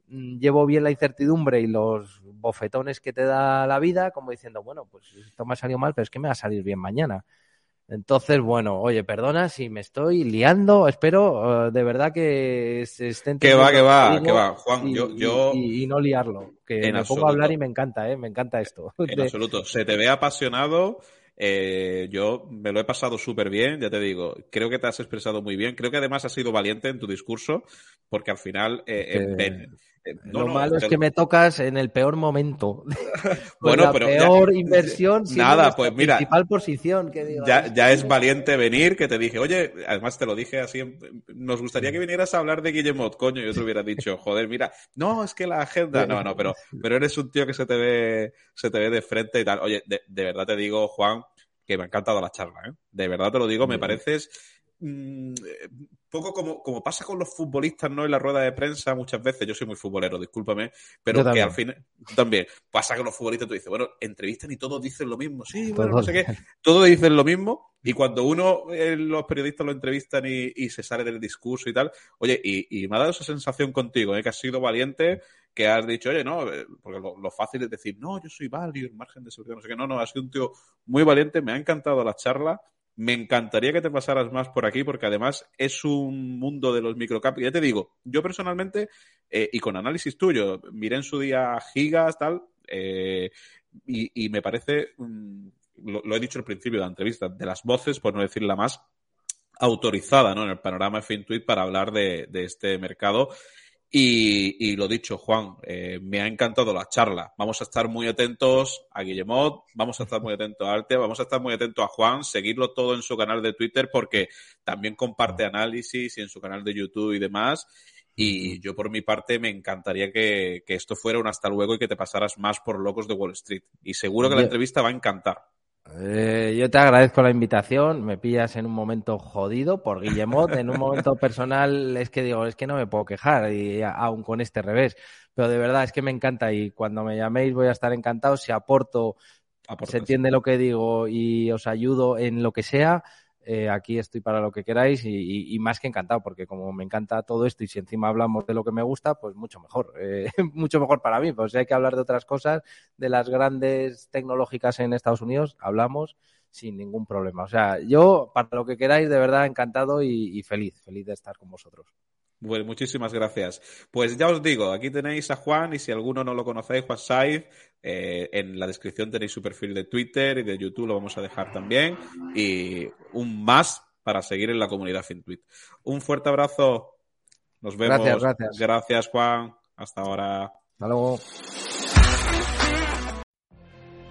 mm, llevo bien la incertidumbre y los bofetones que te da la vida, como diciendo, bueno, pues esto me ha salido mal, pero es que me va a salir bien mañana. Entonces, bueno, oye, perdona si me estoy liando, espero uh, de verdad que se estén... Que va, que va, que va, Juan, y, yo... yo... Y, y, no liarlo, que En me absoluto. pongo a hablar y me encanta, ¿eh? Me encanta esto. [LAUGHS] En absoluto, se te ve apasionado, eh, yo me lo he pasado súper bien, ya te digo, creo que te has expresado muy bien, creo que además has sido valiente en tu discurso, porque al final... Eh, eh, eh, no, Lo no, malo es que me tocas en el peor momento. [LAUGHS] Bueno, la pero ya- peor [LAUGHS] inversión. siendo Nada, pues mira, Principal posición, que digo, Ya, ya es valiente venir, que te dije, oye, además te lo dije así, nos gustaría que vinieras a hablar de Guillemot, coño, yo te hubiera [LAUGHS] dicho, joder, mira, no, es que la agenda, no, no, pero, pero eres un tío que se te ve, se te ve de frente y tal. Oye, de, de verdad te digo, Juan, que me ha encantado la charla, ¿eh? De verdad te lo digo, me pareces mm, eh, poco como, como pasa con los futbolistas, ¿no? En la rueda de prensa muchas veces, yo soy muy futbolero, discúlpame, pero que al final, también, pasa con los futbolistas, tú dices, bueno, entrevistan y todos dicen lo mismo, sí, bueno, no sé qué, todos dicen lo mismo y cuando uno, eh, los periodistas lo entrevistan y, y se sale del discurso y tal, oye, y, y me ha dado esa sensación contigo, ¿eh? que has sido valiente, que has dicho, oye, no, porque lo, lo fácil es decir, no, yo soy value, el margen de seguridad, no sé qué, no, no, has sido un tío muy valiente, me ha encantado la charla, me encantaría que te pasaras más por aquí porque además es un mundo de los microcaps. Ya te digo, yo personalmente, eh, y con análisis tuyo, miré en su día gigas, tal, eh, y, y me parece, lo, he dicho al principio de la entrevista, de las voces, por no decir la más autorizada ¿no? en el panorama de para hablar de, de este mercado. Y, y lo dicho, Juan, eh, me ha encantado la charla. Vamos a estar muy atentos a Guillemot, vamos a estar muy atentos a Arte, vamos a estar muy atentos a Juan, seguirlo todo en su canal de Twitter porque también comparte análisis y en su canal de YouTube y demás. Y yo por mi parte me encantaría que, que esto fuera un hasta luego y que te pasaras más por Locos de Wall Street. Y seguro que la entrevista va a encantar. Eh, yo te agradezco la invitación, me pillas en un momento jodido por Guillemot, en un momento personal es que digo, es que no me puedo quejar, y aún con este revés, pero de verdad es que me encanta y cuando me llaméis voy a estar encantado, si aporto, Aportas. se entiende lo que digo y os ayudo en lo que sea, eh, aquí estoy para lo que queráis y, más que encantado, porque como me encanta todo esto y si encima hablamos de lo que me gusta, pues mucho mejor, eh, [LAUGHS] mucho mejor para mí, pues si hay que hablar de otras cosas, de las grandes tecnológicas en Estados Unidos, hablamos sin ningún problema. O sea, yo, para lo que queráis, de verdad encantado y, y feliz, feliz de estar con vosotros. Bueno, muchísimas gracias. Pues ya os digo, aquí tenéis a Juan y si alguno no lo conocéis, Juan Saiz, eh, en la descripción tenéis su perfil de Twitter y de YouTube, lo vamos a dejar también. Y un más para seguir en la comunidad FinTweet. Un fuerte abrazo. Nos vemos. Gracias, gracias. Gracias, Juan. Hasta ahora. Hasta luego.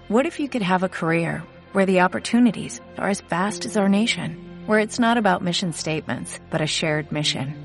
What if you could have a career where the opportunities are as vast as our nation, where it's not about mission statements, but a shared mission?